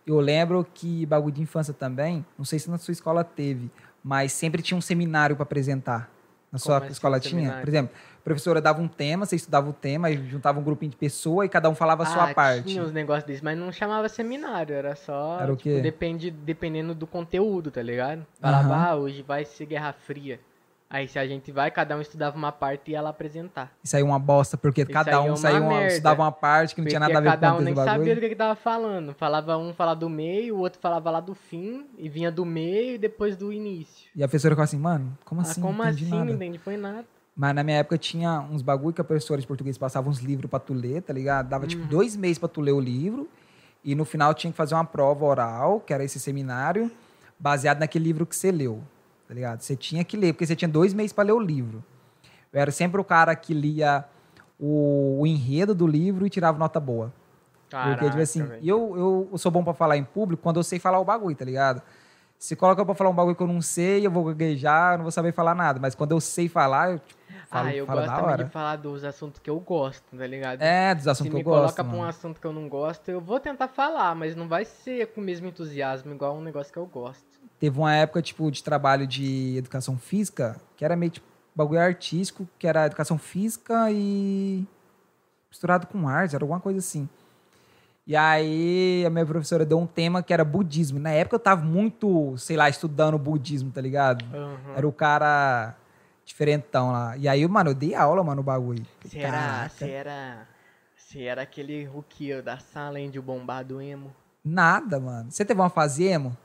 eu lembro que bagulho de infância também, não sei se na sua escola teve, mas sempre tinha um seminário pra apresentar. Na sua assim, escola um tinha? seminário? Por exemplo, professora dava um tema, você estudava o tema, aí juntava um grupinho de pessoas e cada um falava a sua Ah, parte. Tinha uns negócios desses, mas não chamava seminário, era só. Era o tipo, quê? Depende, dependendo do conteúdo, tá ligado? Falava, Aham. ah, hoje vai ser Guerra Fria. Aí se a gente vai, cada um estudava uma parte e ia lá apresentar. Isso aí é uma bosta, porque Isso cada é um uma saía uma, estudava uma parte que não tinha nada a ver com o cada um nem sabia do que, que tava falando. Falava um falava do meio, o outro falava lá do fim, e vinha do meio e depois do início. E a professora ficava assim, mano, como assim? ah, como não entendi assim? nada. Não entendi, foi nada. Mas na minha época tinha uns bagulho que a professora de português passava uns livros pra tu ler, tá ligado? Dava Uhum. tipo dois meses pra tu ler o livro. E no final tinha que fazer uma prova oral, que era esse seminário, baseado naquele livro que você leu, tá ligado? Você tinha que ler, porque você tinha dois meses pra ler o livro. Eu era sempre o cara que lia o, o enredo do livro e tirava nota boa. porque, tipo assim, eu, eu, eu sou bom pra falar em público quando eu sei falar o bagulho, tá ligado? Se coloca pra falar um bagulho que eu não sei, eu vou gaguejar, eu não vou saber falar nada. Mas quando eu sei falar, eu tipo, falo, ah, eu falo gosto também de falar dos assuntos que eu gosto, tá ligado? É, dos Se assuntos que me eu gosto. coloca pra um assunto que eu não gosto, eu vou tentar falar, mas não vai ser com o mesmo entusiasmo, igual um negócio que eu gosto. Teve uma época, tipo, de trabalho de educação física, que era meio, tipo, bagulho artístico, que era educação física e misturado com artes, era alguma coisa assim. E aí a minha professora deu um tema que era budismo. Na época eu tava muito, sei lá, estudando budismo, tá ligado? Aham. Era o cara diferentão lá. E aí, mano, eu dei aula, mano, no bagulho. Era, você era aquele rookie da sala, hein, de bombado emo. Nada, mano. Você teve uma fase emo?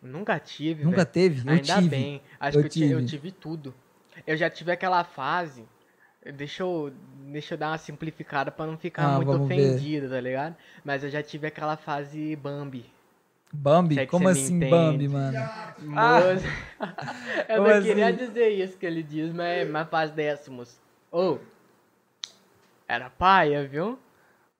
Nunca tive, Nunca velho. teve? Eu Ainda tive. bem. Acho Eu que eu tive. eu tive tudo. Eu já tive aquela fase. Deixa eu, deixa eu dar uma simplificada pra não ficar Ah, muito vamos ver. ofendido, tá ligado? Mas eu já tive aquela fase Bambi. Bambi? É Como assim, entende. Bambi, mano? Moço. eu não queria assim? dizer isso que ele diz, mas, mas faz décimos. Ô, era paia, viu?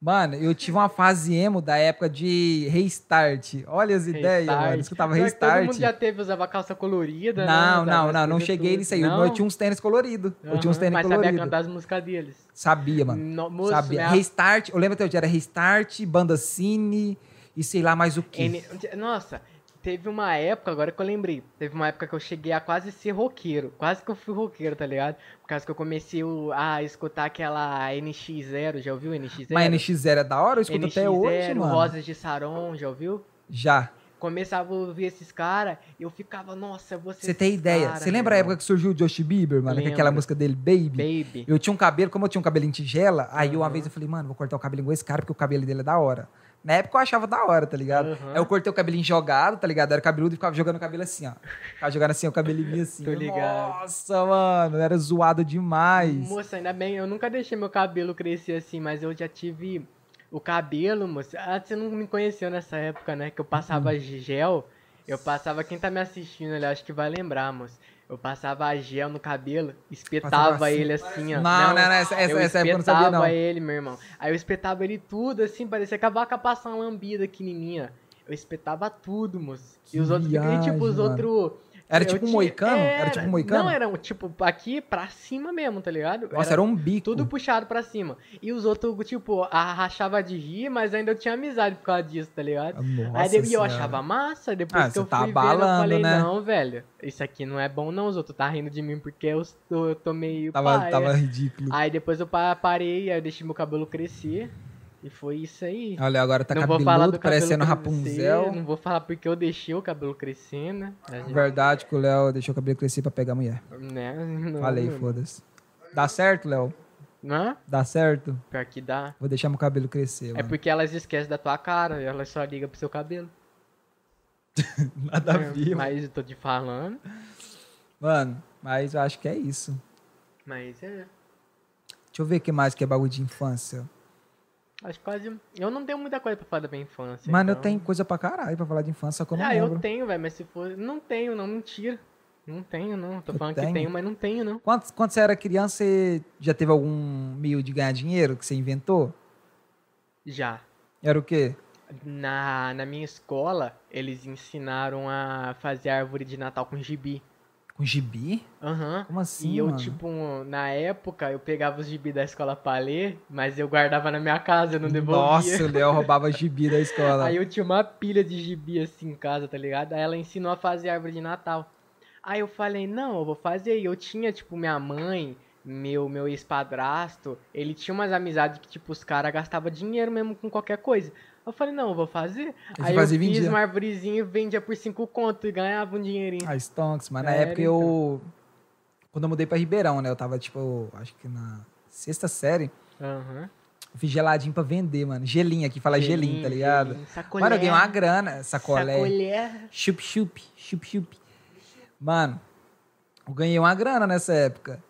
Mano, eu tive uma fase emo da época de restart. Olha as ideias, mano. Eu escutava que Todo restart. mundo já teve, usava calça colorida, né? Não, Usava não, não, não cheguei tudo. nisso aí. Não? Eu tinha uns tênis coloridos. Eu tinha uns tênis Mas sabia coloridos. cantar as músicas deles. Sabia, mano. No, moço, Sabia. minha- Restart, eu lembro até hoje, era Restart, Banda Cine e sei lá mais o que. N- Nossa, teve uma época, agora que eu lembrei, teve uma época que eu cheguei a quase ser roqueiro. Quase que eu fui roqueiro, tá ligado? Por causa que eu comecei a escutar aquela NX0, já ouviu NX0? Mas NX0 é da hora, eu escuto até hoje, mano. Rosas de Saron, já ouviu? Já. Começava a ouvir esses caras e eu ficava, nossa, ser Você tem ideia? Você lembra a época que surgiu o Josh Bieber, mano? Lembro. aquela música dele, Baby? Baby. Eu tinha um cabelo, como eu tinha um cabelo em tigela, aí uma Aham. vez eu falei, mano, vou cortar o cabelo igual esse cara, porque o cabelo dele é da hora. Na época eu achava da hora, tá ligado? Aham. Aí eu cortei o cabelinho jogado, tá ligado? Era cabeludo e ficava jogando o cabelo assim, ó. Ficava jogando assim, o cabelinho assim. Tô ligado. Nossa, mano, era zoado demais. Moça, ainda bem, eu nunca deixei meu cabelo crescer assim, mas eu já tive o cabelo, moça. Ah, você não me conheceu nessa época, né? Que eu passava Uhum. gel. Eu passava, quem tá me assistindo ali, acho que vai lembrar, moça. Eu passava gel no cabelo, espetava Passava assim. ele assim, ó. Não, não, não, essa- essa- eu essa época eu não espetava sabia, não. ele, meu irmão. Aí eu espetava ele tudo, assim, parecia que a vaca passava uma lambida pequenininha. Eu espetava tudo, moço. E os outros, e, tipo, viagem, os outros... Era eu tipo um moicano? Era tipo um moicano? Não, era tipo aqui pra cima mesmo, tá ligado? Nossa, era um bico. Tudo puxado pra cima. E os outros, tipo, rachava de rir, mas ainda eu tinha amizade por causa disso, tá ligado? Nossa Aí e eu Senhora. achava massa, depois Ah, que eu tá fui vendo, eu falei, né? não, velho, isso aqui não é bom não, os outros tá rindo de mim porque eu tô, eu tô meio Tava, tava ridículo. Aí depois eu pa- parei, aí eu deixei meu cabelo crescer, e foi isso aí. Olha, agora tá não vou falar cabeludo, do cabelo parecendo crescer, Rapunzel. Não vou falar porque eu deixei o cabelo crescer, né? Gente- Verdade que o Léo deixou o cabelo crescer pra pegar a mulher. né? Não, Falei, foda-se. Dá certo, Léo? Hã? Dá certo? Pior que dá. Vou deixar meu cabelo crescer, É mano. porque elas esquecem da tua cara, elas só ligam pro seu cabelo. Nada a É, ver. Mas eu tô te falando. Mano, mas eu acho que é isso. Mas é. Deixa eu ver o que mais que é bagulho de infância. Acho quase. Eu não tenho muita coisa pra falar da minha infância. Mano, eu então- tenho coisa pra caralho pra falar de infância, só que eu não Ah, lembro. eu tenho, velho, mas se for. Não tenho, não, mentira. Não tenho, não. Tô Eu falando tenho. que tenho, mas não tenho, não. Quando, quando você era criança, você já teve algum meio de ganhar dinheiro que você inventou? Já. Era o quê? Na, na minha escola, eles ensinaram a fazer árvore de Natal com gibi. Com gibi? Aham. Como assim, e eu, mano? tipo, na época, eu pegava os gibi da escola pra ler, mas eu guardava na minha casa, eu não devolvia. Nossa, o Léo roubava gibi da escola. Aí eu tinha uma pilha de gibi assim em casa, tá ligado? Aí ela ensinou a fazer árvore de Natal. Aí eu falei, não, eu vou fazer. E eu tinha, tipo, minha mãe, meu, meu ex-padrasto, ele tinha umas amizades que, tipo, os caras gastavam dinheiro mesmo com qualquer coisa. Eu falei, não, eu vou fazer. você Aí eu fazia e fiz vendia? uma árvorezinha e vendia por cinco conto e ganhava um dinheirinho. Ah, Stonks, mas na Era, época eu. Quando eu mudei pra Ribeirão, né? Eu tava, tipo, acho que na sexta série. Aham. Eu fiz geladinho pra vender, mano. Gelinho aqui, fala gelinho, tá ligado? gelinho, Sacolé. Mano, eu ganhei uma grana, sacolé. Sacolé. Chup, chup, chup, chup. Mano, eu ganhei uma grana nessa época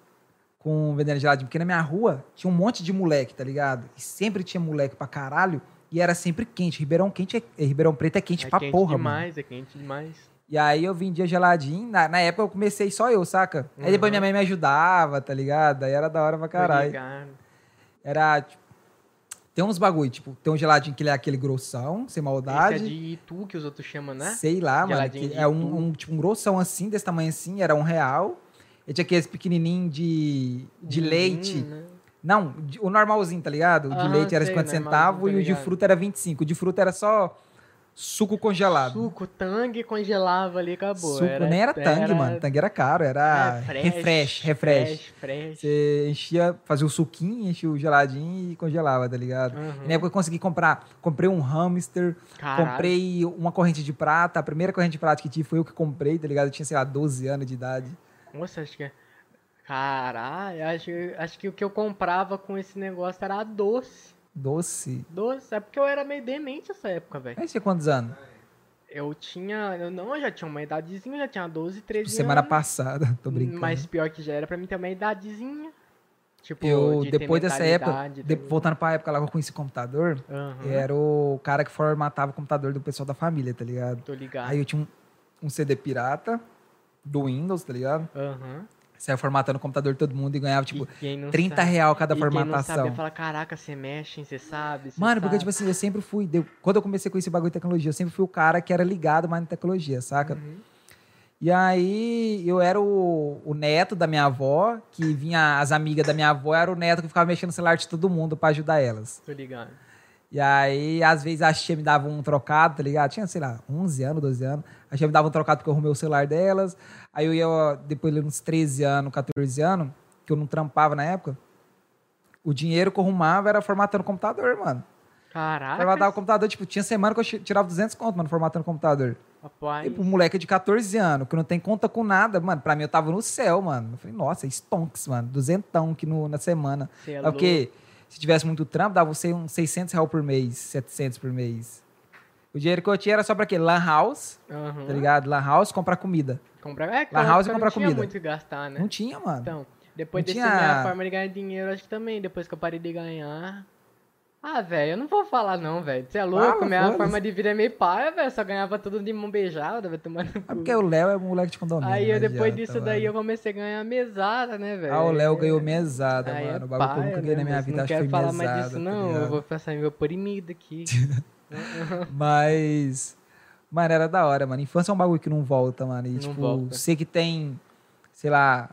com vendendo geladinho, porque na minha rua tinha um monte de moleque, tá ligado? E sempre tinha moleque pra caralho e era sempre quente. Ribeirão quente é, é- Ribeirão Preto é quente É pra quente porra, mano. demais, é quente demais. E aí eu vendia geladinho. Na, na época eu comecei só eu, saca? Aí depois minha mãe me ajudava, tá ligado? Aí era da hora pra caralho. Era, tipo, tem uns bagulho, tipo, tem um geladinho que ele é aquele grossão, sem Esse maldade. é de Itu que os outros chamam, né? Sei lá, mano. Geladinho de é um, um, tipo, um grossão assim, desse tamanho assim, era um real. E tinha aqueles pequenininho de, de Hum, leite. né? Não, o normalzinho, tá ligado? O de Aham, leite era sei, 50 normalzinho, centavos e o de fruta era 25. O de fruta era só suco congelado. Suco, tangue, congelava ali, acabou. Suco, nem era tangue, mano. Tangue era caro, era É, refresh, refresh. Fresh, fresh. Você enchia, fazia o suquinho, enchia o geladinho e congelava, tá ligado? Uhum. E na época eu consegui comprar, comprei um hamster, Caralho. comprei uma corrente de prata, a primeira corrente de prata que tive foi eu que comprei, tá ligado? Eu tinha, sei lá, 12 anos de idade. Nossa, acho que é... Caralho, acho, acho que o que eu comprava com esse negócio era doce. Doce. Doce, é porque eu era meio demente nessa época, velho. Aí você tinha quantos anos? Eu tinha... Eu não, eu já tinha uma idadezinha, eu já tinha 12, 13 Tipo, semana anos. passada, tô brincando. Mas pior que já era pra mim ter uma idadezinha. Tipo, eu, de depois dessa época, de- voltando pra época lá que eu conheci computador, Aham, era o cara que formatava o computador do pessoal da família, tá ligado? Tô ligado. Aí eu tinha um, um CD pirata do Windows, tá ligado? Aham. Saia formatando o computador de todo mundo e ganhava, tipo, E quem não 30 sabe- real cada e Quem não formatação. sabe, fala, caraca, você mexe, você sabe. você Mano, porque, sabe." tipo assim, eu sempre fui. deu- quando eu comecei com esse bagulho de tecnologia, eu sempre fui o cara que era ligado mais na tecnologia, saca? Uhum. E aí eu era o, o neto da minha avó, que vinha as amigas da minha avó, era o neto que ficava mexendo no celular de todo mundo pra ajudar elas. Tô ligado. E aí, às vezes, a tia me dava um trocado, tá ligado? Tinha, sei lá, 11 anos, 12 anos. A tia me dava um trocado porque eu arrumei o celular delas. Aí eu ia, depois de uns 13 anos, 14 anos, que eu não trampava na época, o dinheiro que eu arrumava era formatando o computador, mano. Caraca. Formatava o computador, tipo, tinha semana que eu ti- tirava 200 conto, mano, formatando o computador. Rapaz. E pro moleque de 14 anos, que não tem conta com nada, mano, pra mim eu tava no céu, mano. Eu falei, nossa, stonks, mano, duzentão que no, na semana. É É porque se tivesse muito trampo, dava uns 600 reais por mês, 700 por mês. O dinheiro que eu tinha era só pra quê? Lan house, Aham. tá ligado? Lan house, comprar comida. Comprar, é, Lan house e eu comprar não tinha comida. muito que gastar, né? Não tinha, mano. Então, depois Não dessa tinha- minha forma de ganhar dinheiro, acho que também, depois que eu parei de ganhar. Ah, velho, eu não vou falar não, velho. Você é louco? Fala, minha foda-se. forma de vida é meio paia, velho. Só ganhava tudo de mão beijada, vai tomar no É porque o Léo é moleque de condomínio. Aí não eu, depois disso daí eu mano. comecei a ganhar mesada, né, velho? Ah, o Léo ganhou mesada, Aí é mano. O bagulho que eu nunca ganhei né, na minha vida, Não acho que quero foi falar mesada. mais disso, tá não. eu vou passar meu oprimido aqui. Mas. Mano, era da hora, mano. Infância é um bagulho que não volta, mano. E, Não tipo, volta. você que tem, sei lá,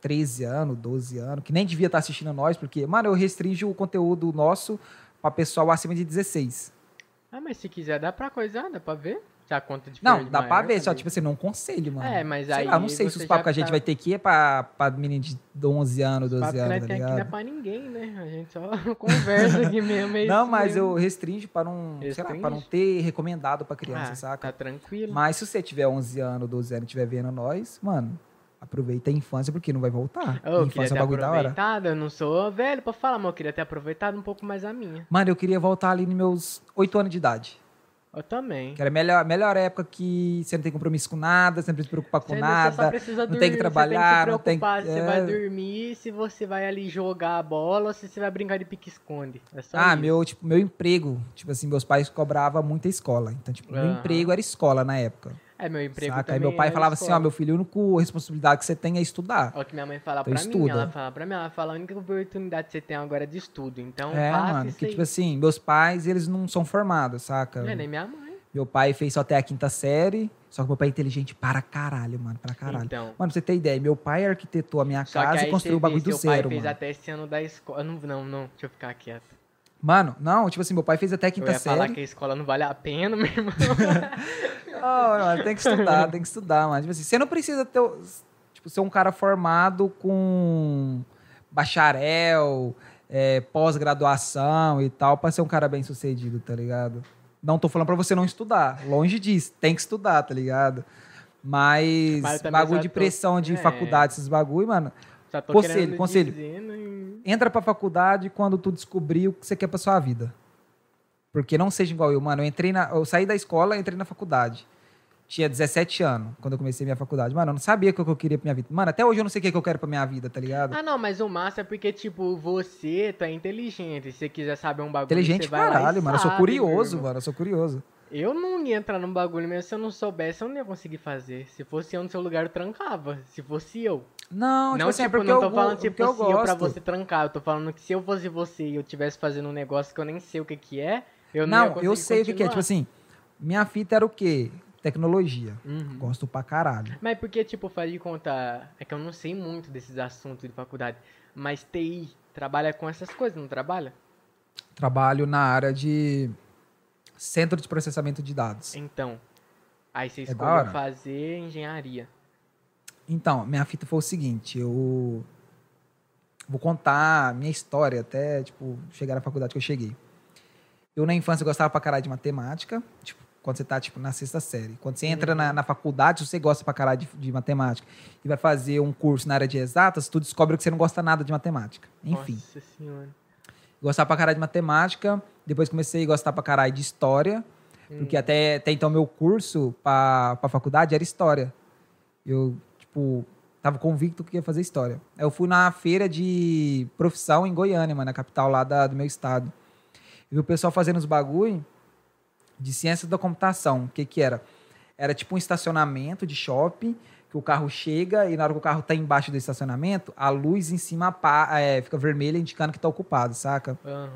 13 anos, 12 anos, que nem devia estar assistindo nós, porque, mano, eu restringo o conteúdo nosso pra pessoal acima de 16. ah, mas se quiser dá pra coisar, dá pra ver? Se a conta de Não, dá pra ver, só, tipo assim, não conselho, mano. É, mas Sei aí lá, não sei se os papos que a gente tá- vai ter que é pra, pra menino de 11 anos, 12 Papo que anos, nós tá tem aqui não é ligado? pra ninguém, né? A gente só conversa aqui mesmo. é Não, mas mesmo. eu restringo pra não, sei lá, pra não Restringe? ter recomendado pra criança, Ah, saca? Tá tranquilo. Mas se você tiver 11 anos, 12 anos e estiver vendo nós, mano, aproveita a infância porque não vai voltar. Eu infância é um bagulho da hora. eu não sou velho pra falar, mas eu queria ter aproveitado um pouco mais a minha. Mano, eu queria voltar ali nos meus 8 anos de idade. Eu também. Que era a melhor, melhor época que você não tem compromisso com nada, você não precisa se preocupar com Você, nada. você só precisa não dormir, tem que trabalhar, você não tem que se preocupar que- se você é. vai dormir, se você vai ali jogar a bola ou se você vai brincar de pique-esconde. É Ah, isso. meu, tipo, meu emprego, tipo assim, meus pais cobravam muita escola. Então, tipo, meu Aham. emprego era escola na época. É, meu emprego Saca? Aí meu pai era falava assim, escola. ó, meu filho, a única responsabilidade que você tem é estudar. Olha o que minha mãe fala Então pra mim, estuda. ela fala pra mim, ela fala, a única oportunidade que você tem agora é de estudo, então É, mano, que tipo assim, meus pais, eles não são formados, saca? Não é nem minha mãe. Meu pai fez só até a quinta série, só que meu pai é inteligente para caralho, mano, para caralho. Então. Mano, pra você ter ideia, meu pai arquitetou a minha Só casa e construiu o bagulho do seu pai zero, fez mano. até esse ano da escola. Não, não, não, deixa eu ficar quieto. Mano, não, tipo assim, meu pai fez até a Eu quinta ia falar série. que a escola não vale a pena, meu irmão. Não, mano, tem que estudar, tem que estudar, mano. Tipo assim, você não precisa ter, tipo, ser um cara formado com bacharel, é, pós-graduação e tal, pra ser um cara bem sucedido, tá ligado? Não tô falando pra você não estudar, longe disso, tem que estudar, tá ligado? Mas, Mas eu bagulho de tô- pressão de é. faculdade, esses bagulho, mano, Só tô Conselho, conselho. dizendo entra pra faculdade quando tu descobrir o que você quer pra sua vida. Porque não seja igual eu, mano. Eu entrei na, eu saí da escola, entrei na faculdade. Tinha 17 anos quando eu comecei minha faculdade. Mano, eu não sabia o que eu queria pra minha vida. Mano, até hoje eu não sei o que eu quero pra minha vida, tá ligado? Ah, não, mas o massa é porque, tipo, você tá inteligente. Se você quiser saber um bagulho, Inteligente você vai lá caralho, mano. Eu sou curioso, mano. Eu sou curioso. Eu não ia entrar num bagulho mesmo se eu não soubesse, eu não ia conseguir fazer. Se fosse eu no seu lugar, eu trancava. Se fosse eu. Não, tipo não, assim, é tipo, porque não eu, tô go- falando se porque eu fosse eu pra gosto. você trancar. Eu tô falando que se eu fosse você e eu tivesse fazendo um negócio que eu nem sei o que que é, eu não, ia Não, eu sei o que, que é. continuar. Tipo assim, minha fita era o quê? Tecnologia. Uhum. Gosto pra caralho. Mas porque, tipo, faz de conta. É que eu não sei muito desses assuntos de faculdade. Mas TI trabalha com essas coisas, não trabalha? Trabalho na área de centro de processamento de dados. Então. Aí você É escolheu hora. fazer engenharia. Então, minha fita foi o seguinte, eu vou contar a minha história até, tipo, chegar na faculdade que eu cheguei. Eu, na infância, gostava pra caralho de matemática, tipo, quando você tá, tipo, na sexta série. Quando você entra na, na faculdade, se você gosta pra caralho de, de matemática e vai fazer um curso na área de exatas, tu descobre que você não gosta nada de matemática. Enfim, Nossa senhora. gostava pra caralho de matemática, depois comecei a gostar pra caralho de história, porque até, até então meu curso pra, pra faculdade era história. Eu, tipo, tava convicto que ia fazer história. Eu fui na feira de profissão em Goiânia, mano, na capital lá da- do meu estado. E vi o pessoal fazendo os bagulho de ciência da computação. O que que era? Era tipo um estacionamento de shopping, que o carro chega e na hora que o carro tá embaixo do estacionamento, a luz em cima apa- é, fica vermelha indicando que tá ocupado, saca? Aham.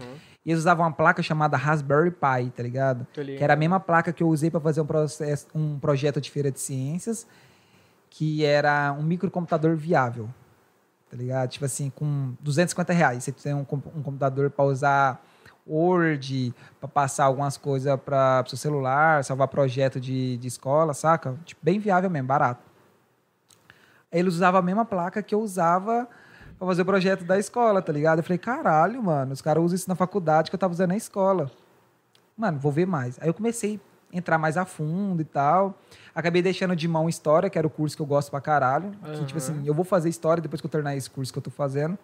E eles usavam uma placa chamada Raspberry Pi, tá ligado. Que era a mesma placa que eu usei para fazer um, processo, um projeto de feira de ciências, que era um microcomputador viável, tá ligado? Tipo assim, com 250 reais. Você tem um, um computador para usar Word, para passar algumas coisas para seu celular, salvar projeto de, de escola, saca? Tipo, bem viável mesmo, barato. Eles usavam a mesma placa que eu usava para fazer o projeto da escola, tá ligado? Eu falei, caralho, mano, os caras usam isso na faculdade que eu tava usando na escola. Mano, vou ver mais. Aí eu comecei entrar mais a fundo e tal. Acabei deixando de mão história, que era o curso que eu gosto pra caralho. Que, tipo assim, eu vou fazer história depois que eu terminar esse curso que eu tô fazendo.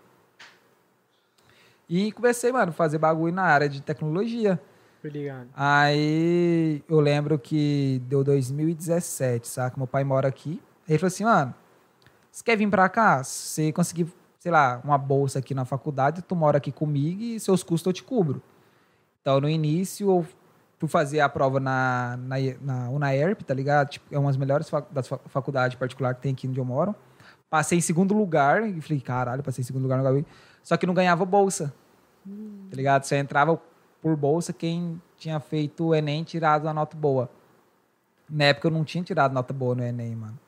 E comecei, mano, a fazer bagulho na área de tecnologia. Tô ligado. Aí eu lembro que deu 2017, saca? Meu pai mora aqui. Ele falou assim, mano, você quer vir pra cá? Se você conseguir, sei lá, uma bolsa aqui na faculdade, tu mora aqui comigo e seus custos eu te cubro. Então, no início, eu fui fazer a prova na, na, na UNAERP, tá ligado? Tipo, é uma das melhores fac- das fa- faculdades particulares que tem aqui onde eu moro. Passei em segundo lugar e falei, caralho, passei em segundo lugar no Gabi. Só que não ganhava bolsa, tá ligado? Só entrava por bolsa quem tinha feito o Enem tirado a nota boa. Na época eu não tinha tirado nota boa no Enem, mano.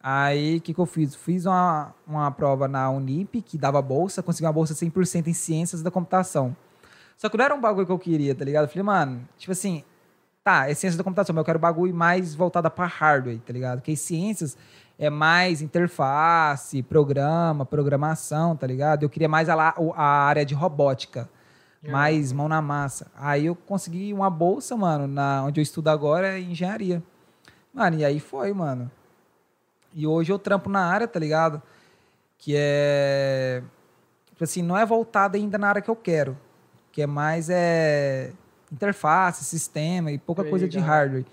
Aí, o que, que eu fiz? Fiz uma, uma prova na Unip, que dava bolsa, consegui uma bolsa 100% em ciências da computação. Só que não era um bagulho que eu queria, tá ligado? Eu falei, mano, tipo assim, tá, é ciência da computação, mas eu quero bagulho mais voltado pra hardware, tá ligado? Porque ciências é mais interface, programa, programação, tá ligado? Eu queria mais a, lá- a área de robótica, mais mão na massa. Aí eu consegui uma bolsa, mano, na, onde eu estudo agora, em engenharia. Mano, e aí foi, mano. E hoje eu trampo na área, tá ligado? Que é. Tipo assim, não é voltado ainda na área que eu quero. Que é mais é interface, sistema e pouca coisa de ligado. hardware.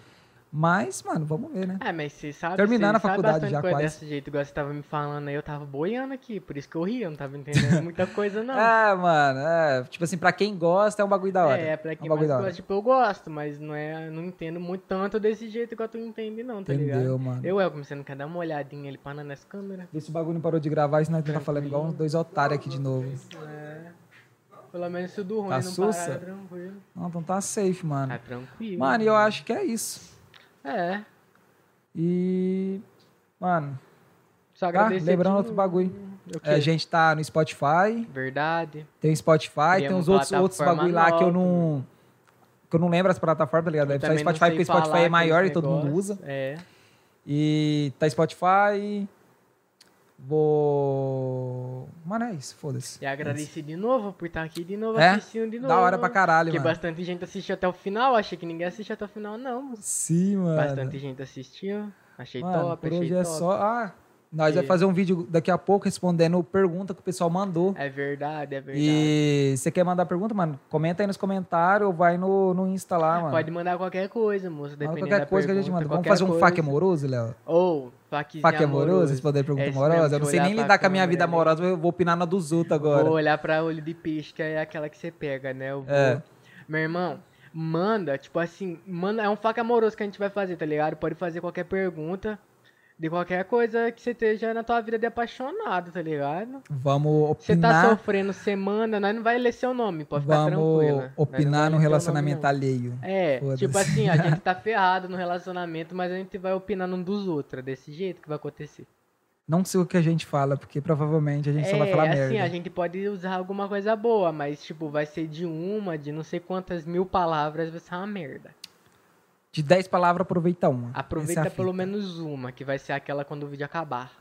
Mas, mano, vamos ver, né? É, mas você sabe, Terminando você a sabe faculdade já, coisa quase. desse jeito, igual você tava me falando aí, eu tava boiando aqui, por isso que eu ria, eu não tava entendendo muita coisa, não. É, mano, é. Tipo assim, pra quem gosta é um bagulho da hora. É, pra quem um bagulho mais gosta, tipo, eu gosto, mas não é, não entendo muito tanto desse jeito igual tu entende não, tá ligado? Entendeu, mano? Eu, eu, não quer dar uma olhadinha ali para nas câmeras. Vê se o bagulho não parou de gravar, senão a gente tá falando igual uns dois otários aqui de novo. É. Pelo menos se o do ruim Tá não sussa? parar, tranquilo. Não, então tá safe, mano. Tá tranquilo. Mano, e eu acho que é isso. É. E. Mano, Só tá? agradecer Lembrando outro bagulho. O? É, a gente tá no Spotify, Verdade. tem o Spotify, tem Criamos os outros, outros plataforma bagulho lá que eu nova, não. Que eu não lembro as plataformas, tá ligado? Deve estar Spotify, porque Spotify falar é maior e todo mundo usa. É. E tá Spotify. Vou. Mano, é isso, foda-se. E agradecer de novo por estar aqui de novo, É? assistindo de novo. Da hora pra caralho, Porque mano. bastante gente assistiu até o final, achei que ninguém assistiu até o final, não. Sim, mano. Bastante gente assistiu. Achei Mano, top, por achei hoje é top. só. Ah, nós E- vamos fazer um vídeo daqui a pouco respondendo pergunta que o pessoal mandou. É verdade, é verdade. E você quer mandar pergunta, mano? Comenta aí nos comentários ou vai no, no Insta lá, mano. Pode mandar qualquer coisa, moço. Manda Dependendo qualquer da coisa que a gente pergunta, manda. Vamos qualquer fazer um coisa. fac amoroso, Léo? Ou, faquezinho Fac amoroso, responder pergunta É amorosa. Eu não sei nem lidar com a minha vida amorosa, eu vou opinar na dos outros agora. Vou olhar pra olho de peixe, que é aquela que você pega, né? Eu vou... É. Meu irmão, manda, tipo assim, manda, é um faca amoroso que a gente vai fazer, tá ligado? Pode fazer qualquer pergunta de qualquer coisa que você esteja na tua vida de apaixonado, tá ligado? Vamos Você tá opinar, sofrendo, manda, nós não vai ler seu nome, pode ficar tranquila. vamos opinar no relacionamento nome, alheio. É, tipo assim, a gente tá ferrado no relacionamento, mas a gente vai opinar num dos outros, é desse jeito que vai acontecer. Não sei o que a gente fala, porque provavelmente a gente só vai falar assim, merda. a gente pode usar alguma coisa boa, mas tipo, vai ser de uma, de não sei quantas mil palavras, vai ser uma merda. De 10 palavras, aproveita uma. É Aproveita a pelo menos uma, que vai ser aquela quando o vídeo acabar.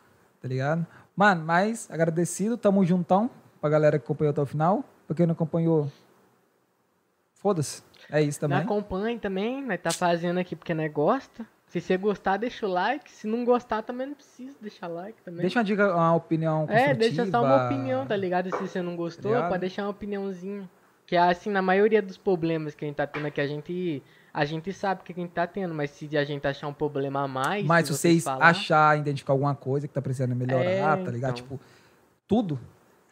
Tá ligado? Mano, mas agradecido, tamo juntão pra galera que acompanhou até o final. Pra quem não acompanhou, foda-se. É isso também. acompanhe também, nós tá fazendo aqui porque nós gosta. Se você gostar, deixa o like. Se não gostar, também não precisa deixar like também. Deixa uma dica, uma opinião. É, deixa só uma opinião, tá ligado? Se você não gostou, Ligado? pode deixar uma opiniãozinha. Que assim, na maioria dos problemas que a gente tá tendo aqui, a gente, a gente sabe o que a gente tá tendo, mas se a gente achar um problema a mais, Mas se vocês falar, achar, identificar alguma coisa que tá precisando melhorar, É, tá ligado? então. Tipo, tudo,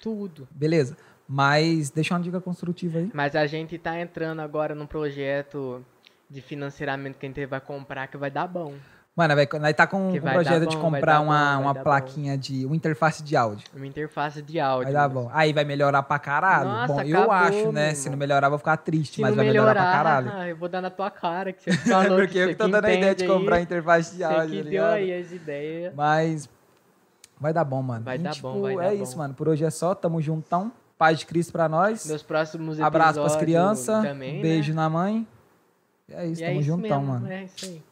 tudo. beleza. Mas deixa uma dica construtiva aí. Mas a gente tá entrando agora num projeto de financiamento que a gente vai comprar que vai dar bom. Mano, vai, nós tá com, Que vai projeto de bom, vai comprar uma, bom, uma plaquinha de. uma interface de áudio. Uma interface de áudio. Vai dar bom. Aí vai melhorar pra caralho. Nossa, bom, eu acabou, acho, né? meu Se não melhorar, eu vou ficar triste, Se mas vai melhorar, pra melhorar, caralho. eu vou dar na tua cara que você falou Porque eu você que tô dando a ideia de comprar aí, interface de Você áudio, que tá deu aí as ideias. Mas vai dar bom, mano. Vai E, dar tipo, bom, vai é dar isso, bom. mano. Por hoje é só. Tamo juntão. Paz de Cristo pra nós. Nos próximos episódios Abraço pras crianças. também, Beijo né? na mãe. E é isso, E tamo é isso juntão, mesmo, mano. É isso isso aí.